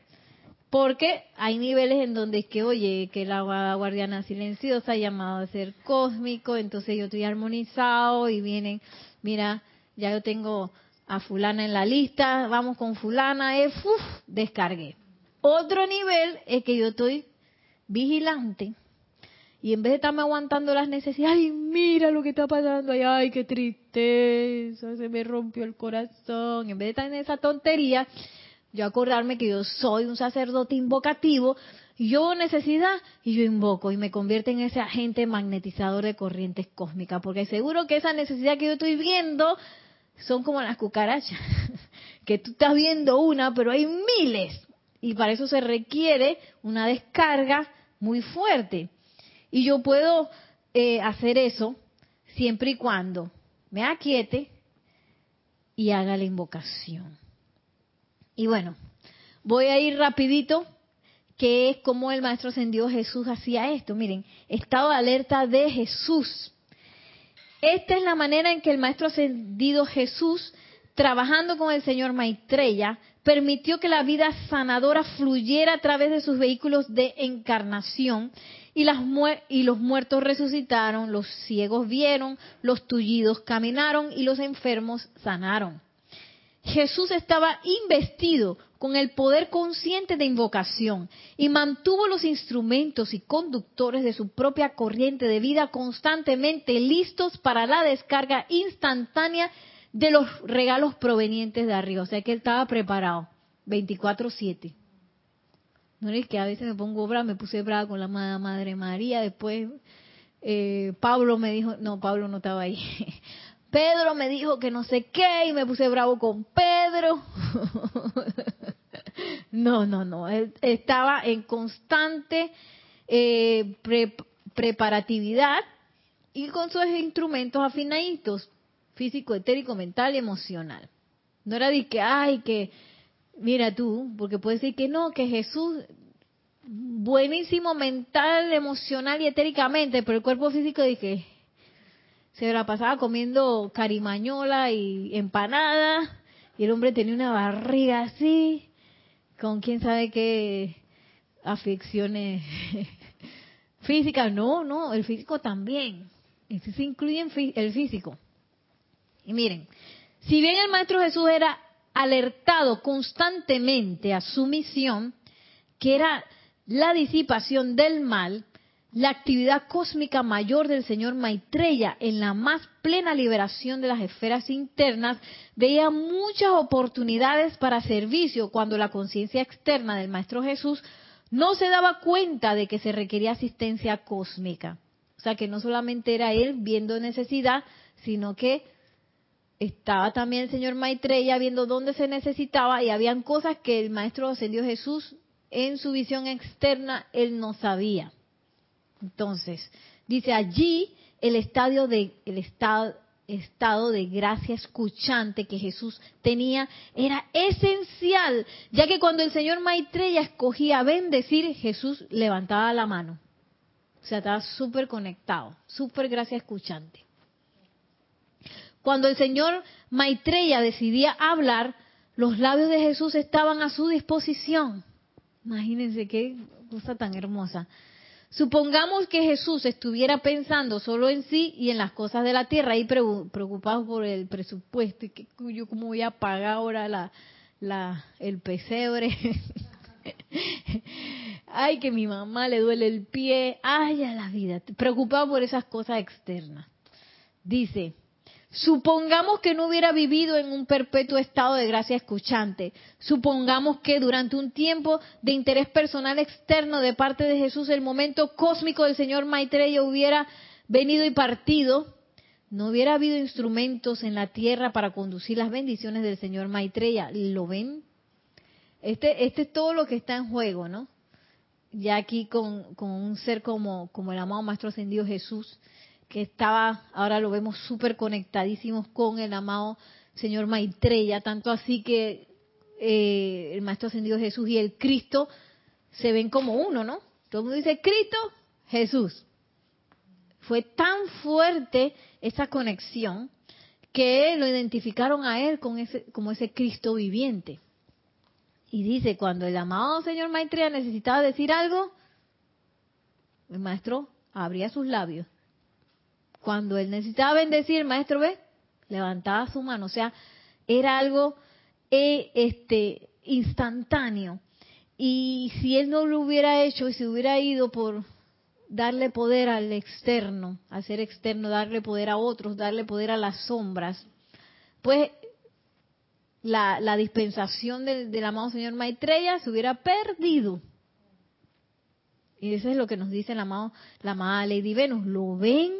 Porque hay niveles en donde es que, oye, que la guardiana silenciosa llamado a ser cósmico, entonces yo estoy armonizado y vienen, mira, ya yo tengo a fulana en la lista, vamos con fulana, es, uf, descargué. Otro nivel es que yo estoy vigilante y en vez de estarme aguantando las necesidades, ay, mira lo que está pasando, ay, ay, qué tristeza, se me rompió el corazón, en vez de estar en esa tontería, yo acordarme que yo soy un sacerdote invocativo, yo necesidad y yo invoco y me convierte en ese agente magnetizador de corrientes cósmicas, porque seguro que esa necesidad que yo estoy viendo son como las cucarachas, que tú estás viendo una, pero hay miles, y para eso se requiere una descarga muy fuerte. Y yo puedo eh, hacer eso siempre y cuando me aquiete y haga la invocación. Y bueno, voy a ir rapidito, que es como el Maestro Ascendido Jesús hacía esto. Miren, estado de alerta de Jesús. Esta es la manera en que el Maestro Ascendido Jesús, trabajando con el Señor Maitreya, permitió que la vida sanadora fluyera a través de sus vehículos de encarnación y, las y los muertos resucitaron, los ciegos vieron, los tullidos caminaron y los enfermos sanaron. Jesús estaba investido con el poder consciente de invocación y mantuvo los instrumentos y conductores de su propia corriente de vida constantemente listos para la descarga instantánea de los regalos provenientes de arriba. O sea que él estaba preparado 24/7. No es que a veces me pongo brava, me puse brava con la Madre María, después eh, Pablo me dijo, no, Pablo no estaba ahí. Pedro me dijo que no sé qué y me puse bravo con Pedro. no, no, no. Él estaba en constante eh, preparatividad y con sus instrumentos afinaditos, físico, etérico, mental y emocional. No era de que, ay, que, mira tú, porque puede decir que no, que Jesús, buenísimo mental, emocional y etéricamente, pero el cuerpo físico dije, se la pasaba comiendo carimañola y empanada y el hombre tenía una barriga así, con quién sabe qué afecciones físicas. No, no, el físico también. Y se incluye el físico. Y miren, si bien el Maestro Jesús era alertado constantemente a su misión, que era la disipación del mal, la actividad cósmica mayor del señor Maitreya en la más plena liberación de las esferas internas veía muchas oportunidades para servicio cuando la conciencia externa del Maestro Jesús no se daba cuenta de que se requería asistencia cósmica. O sea que no solamente era él viendo necesidad, sino que estaba también el señor Maitreya viendo dónde se necesitaba y habían cosas que el Maestro Ascendió Jesús en su visión externa él no sabía. Entonces, dice allí el estadio de el estado estado de gracia escuchante que Jesús tenía era esencial, ya que cuando el señor Maitreya escogía bendecir, Jesús levantaba la mano. O sea, estaba súper conectado, súper gracia escuchante. Cuando el señor Maitreya decidía hablar, los labios de Jesús estaban a su disposición. Imagínense qué cosa tan hermosa. Supongamos que Jesús estuviera pensando solo en sí y en las cosas de la tierra y preocupado por el presupuesto y que yo cómo voy a pagar ahora la, la, el pesebre. ay, que mi mamá le duele el pie. Ay, a la vida. Preocupado por esas cosas externas. Dice, Supongamos que no hubiera vivido en un perpetuo estado de gracia escuchante. Supongamos que durante un tiempo de interés personal externo de parte de Jesús, el momento cósmico del Señor Maitreya hubiera venido y partido. No hubiera habido instrumentos en la tierra para conducir las bendiciones del Señor Maitreya. ¿Lo ven? Este, este es todo lo que está en juego, ¿no? Ya aquí con, un ser como, como el amado Maestro Ascendido Jesús que estaba, ahora lo vemos súper conectadísimos con el amado señor Maitreya, tanto así que eh, el Maestro Ascendido Jesús y el Cristo se ven como uno, ¿no? Todo el mundo dice Cristo, Jesús. Fue tan fuerte esa conexión que lo identificaron a él con ese, como ese Cristo viviente. Y dice, cuando el amado señor Maitreya necesitaba decir algo, el maestro abría sus labios. Cuando él necesitaba bendecir, el maestro ve, levantaba su mano. O sea, era algo eh, este, instantáneo. Y si él no lo hubiera hecho y se hubiera ido por darle poder al externo, al ser externo, darle poder a otros, darle poder a las sombras, pues la, la dispensación del, del, amado señor Maitreya se hubiera perdido. Y eso es lo que nos dice la amado, la amada Lady Venus. ¿Lo ven?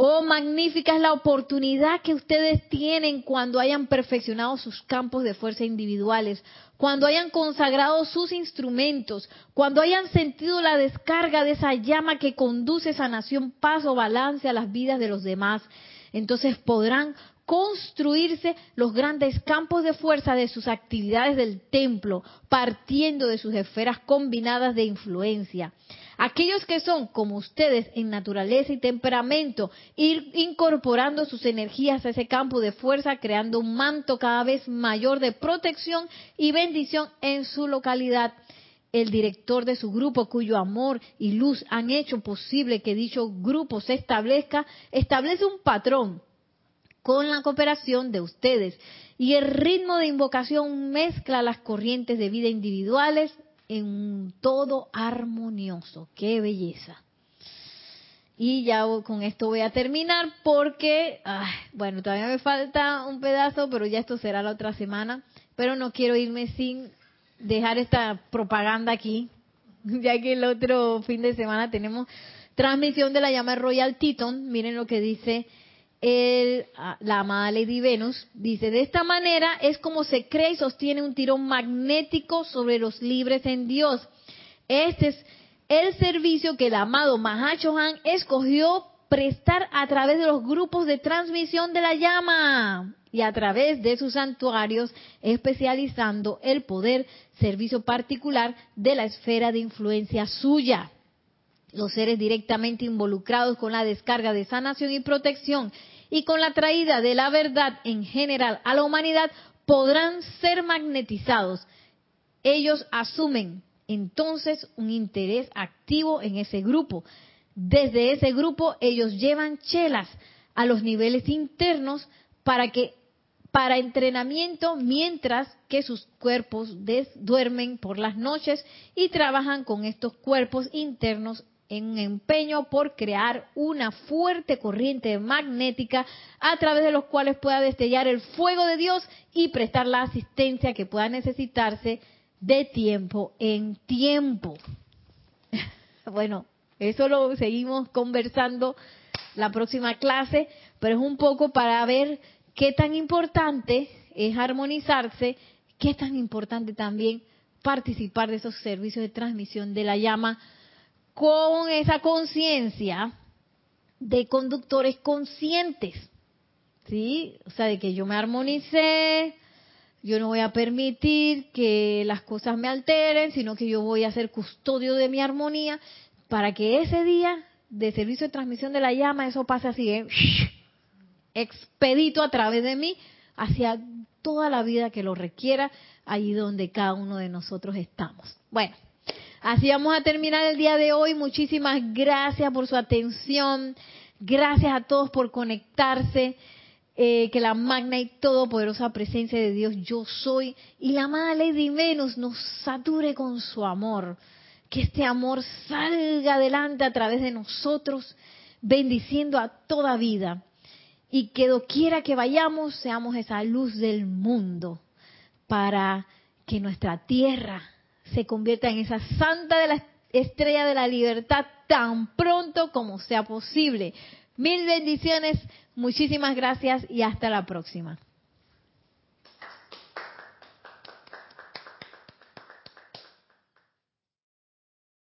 Oh, magnífica es la oportunidad que ustedes tienen cuando hayan perfeccionado sus campos de fuerza individuales, cuando hayan consagrado sus instrumentos, cuando hayan sentido la descarga de esa llama que conduce sanación, paz o balance a las vidas de los demás. Entonces podrán construirse los grandes campos de fuerza de sus actividades del templo, partiendo de sus esferas combinadas de influencia. Aquellos que son como ustedes en naturaleza y temperamento, ir incorporando sus energías a ese campo de fuerza, creando un manto cada vez mayor de protección y bendición en su localidad. El director de su grupo, cuyo amor y luz han hecho posible que dicho grupo se establezca, establece un patrón con la cooperación de ustedes. Y el ritmo de invocación mezcla las corrientes de vida individuales, en un todo armonioso. ¡Qué belleza! Y ya con esto voy a terminar porque, bueno, todavía me falta un pedazo, pero ya esto será la otra semana. Pero no quiero irme sin dejar esta propaganda aquí, ya que el otro fin de semana tenemos transmisión de la llama Royal Teton. Miren lo que dice el, ah, la amada Lady Venus, dice, de esta manera es como se cree y sostiene un tirón magnético sobre los libres en Dios. Este es el servicio que el amado Mahachohan escogió prestar a través de los grupos de transmisión de la llama y a través de sus santuarios, especializando el poder, servicio particular de la esfera de influencia suya los seres directamente involucrados con la descarga de sanación y protección y con la traída de la verdad en general a la humanidad podrán ser magnetizados. Ellos asumen entonces un interés activo en ese grupo. Desde ese grupo ellos llevan chelas a los niveles internos para que para entrenamiento mientras que sus cuerpos duermen por las noches y trabajan con estos cuerpos internos en empeño por crear una fuerte corriente magnética a través de los cuales pueda destellar el fuego de Dios y prestar la asistencia que pueda necesitarse de tiempo en tiempo. Bueno, eso lo seguimos conversando la próxima clase, pero es un poco para ver qué tan importante es armonizarse, qué tan importante también participar de esos servicios de transmisión de la llama con esa conciencia de conductores conscientes. ¿Sí? O sea, de que yo me armonicé, yo no voy a permitir que las cosas me alteren, sino que yo voy a ser custodio de mi armonía para que ese día de servicio de transmisión de la llama, eso pase así, ¿eh? expedito a través de mí hacia toda la vida que lo requiera, allí donde cada uno de nosotros estamos. Bueno, Así vamos a terminar el día de hoy. Muchísimas gracias por su atención. Gracias a todos por conectarse. Eh, que la magna y todopoderosa presencia de Dios yo soy y la amada Lady Venus nos sature con su amor. Que este amor salga adelante a través de nosotros, bendiciendo a toda vida. Y que doquiera que vayamos, seamos esa luz del mundo para que nuestra tierra se convierta en esa santa de la estrella de la libertad tan pronto como sea posible. Mil bendiciones, muchísimas gracias y hasta la próxima.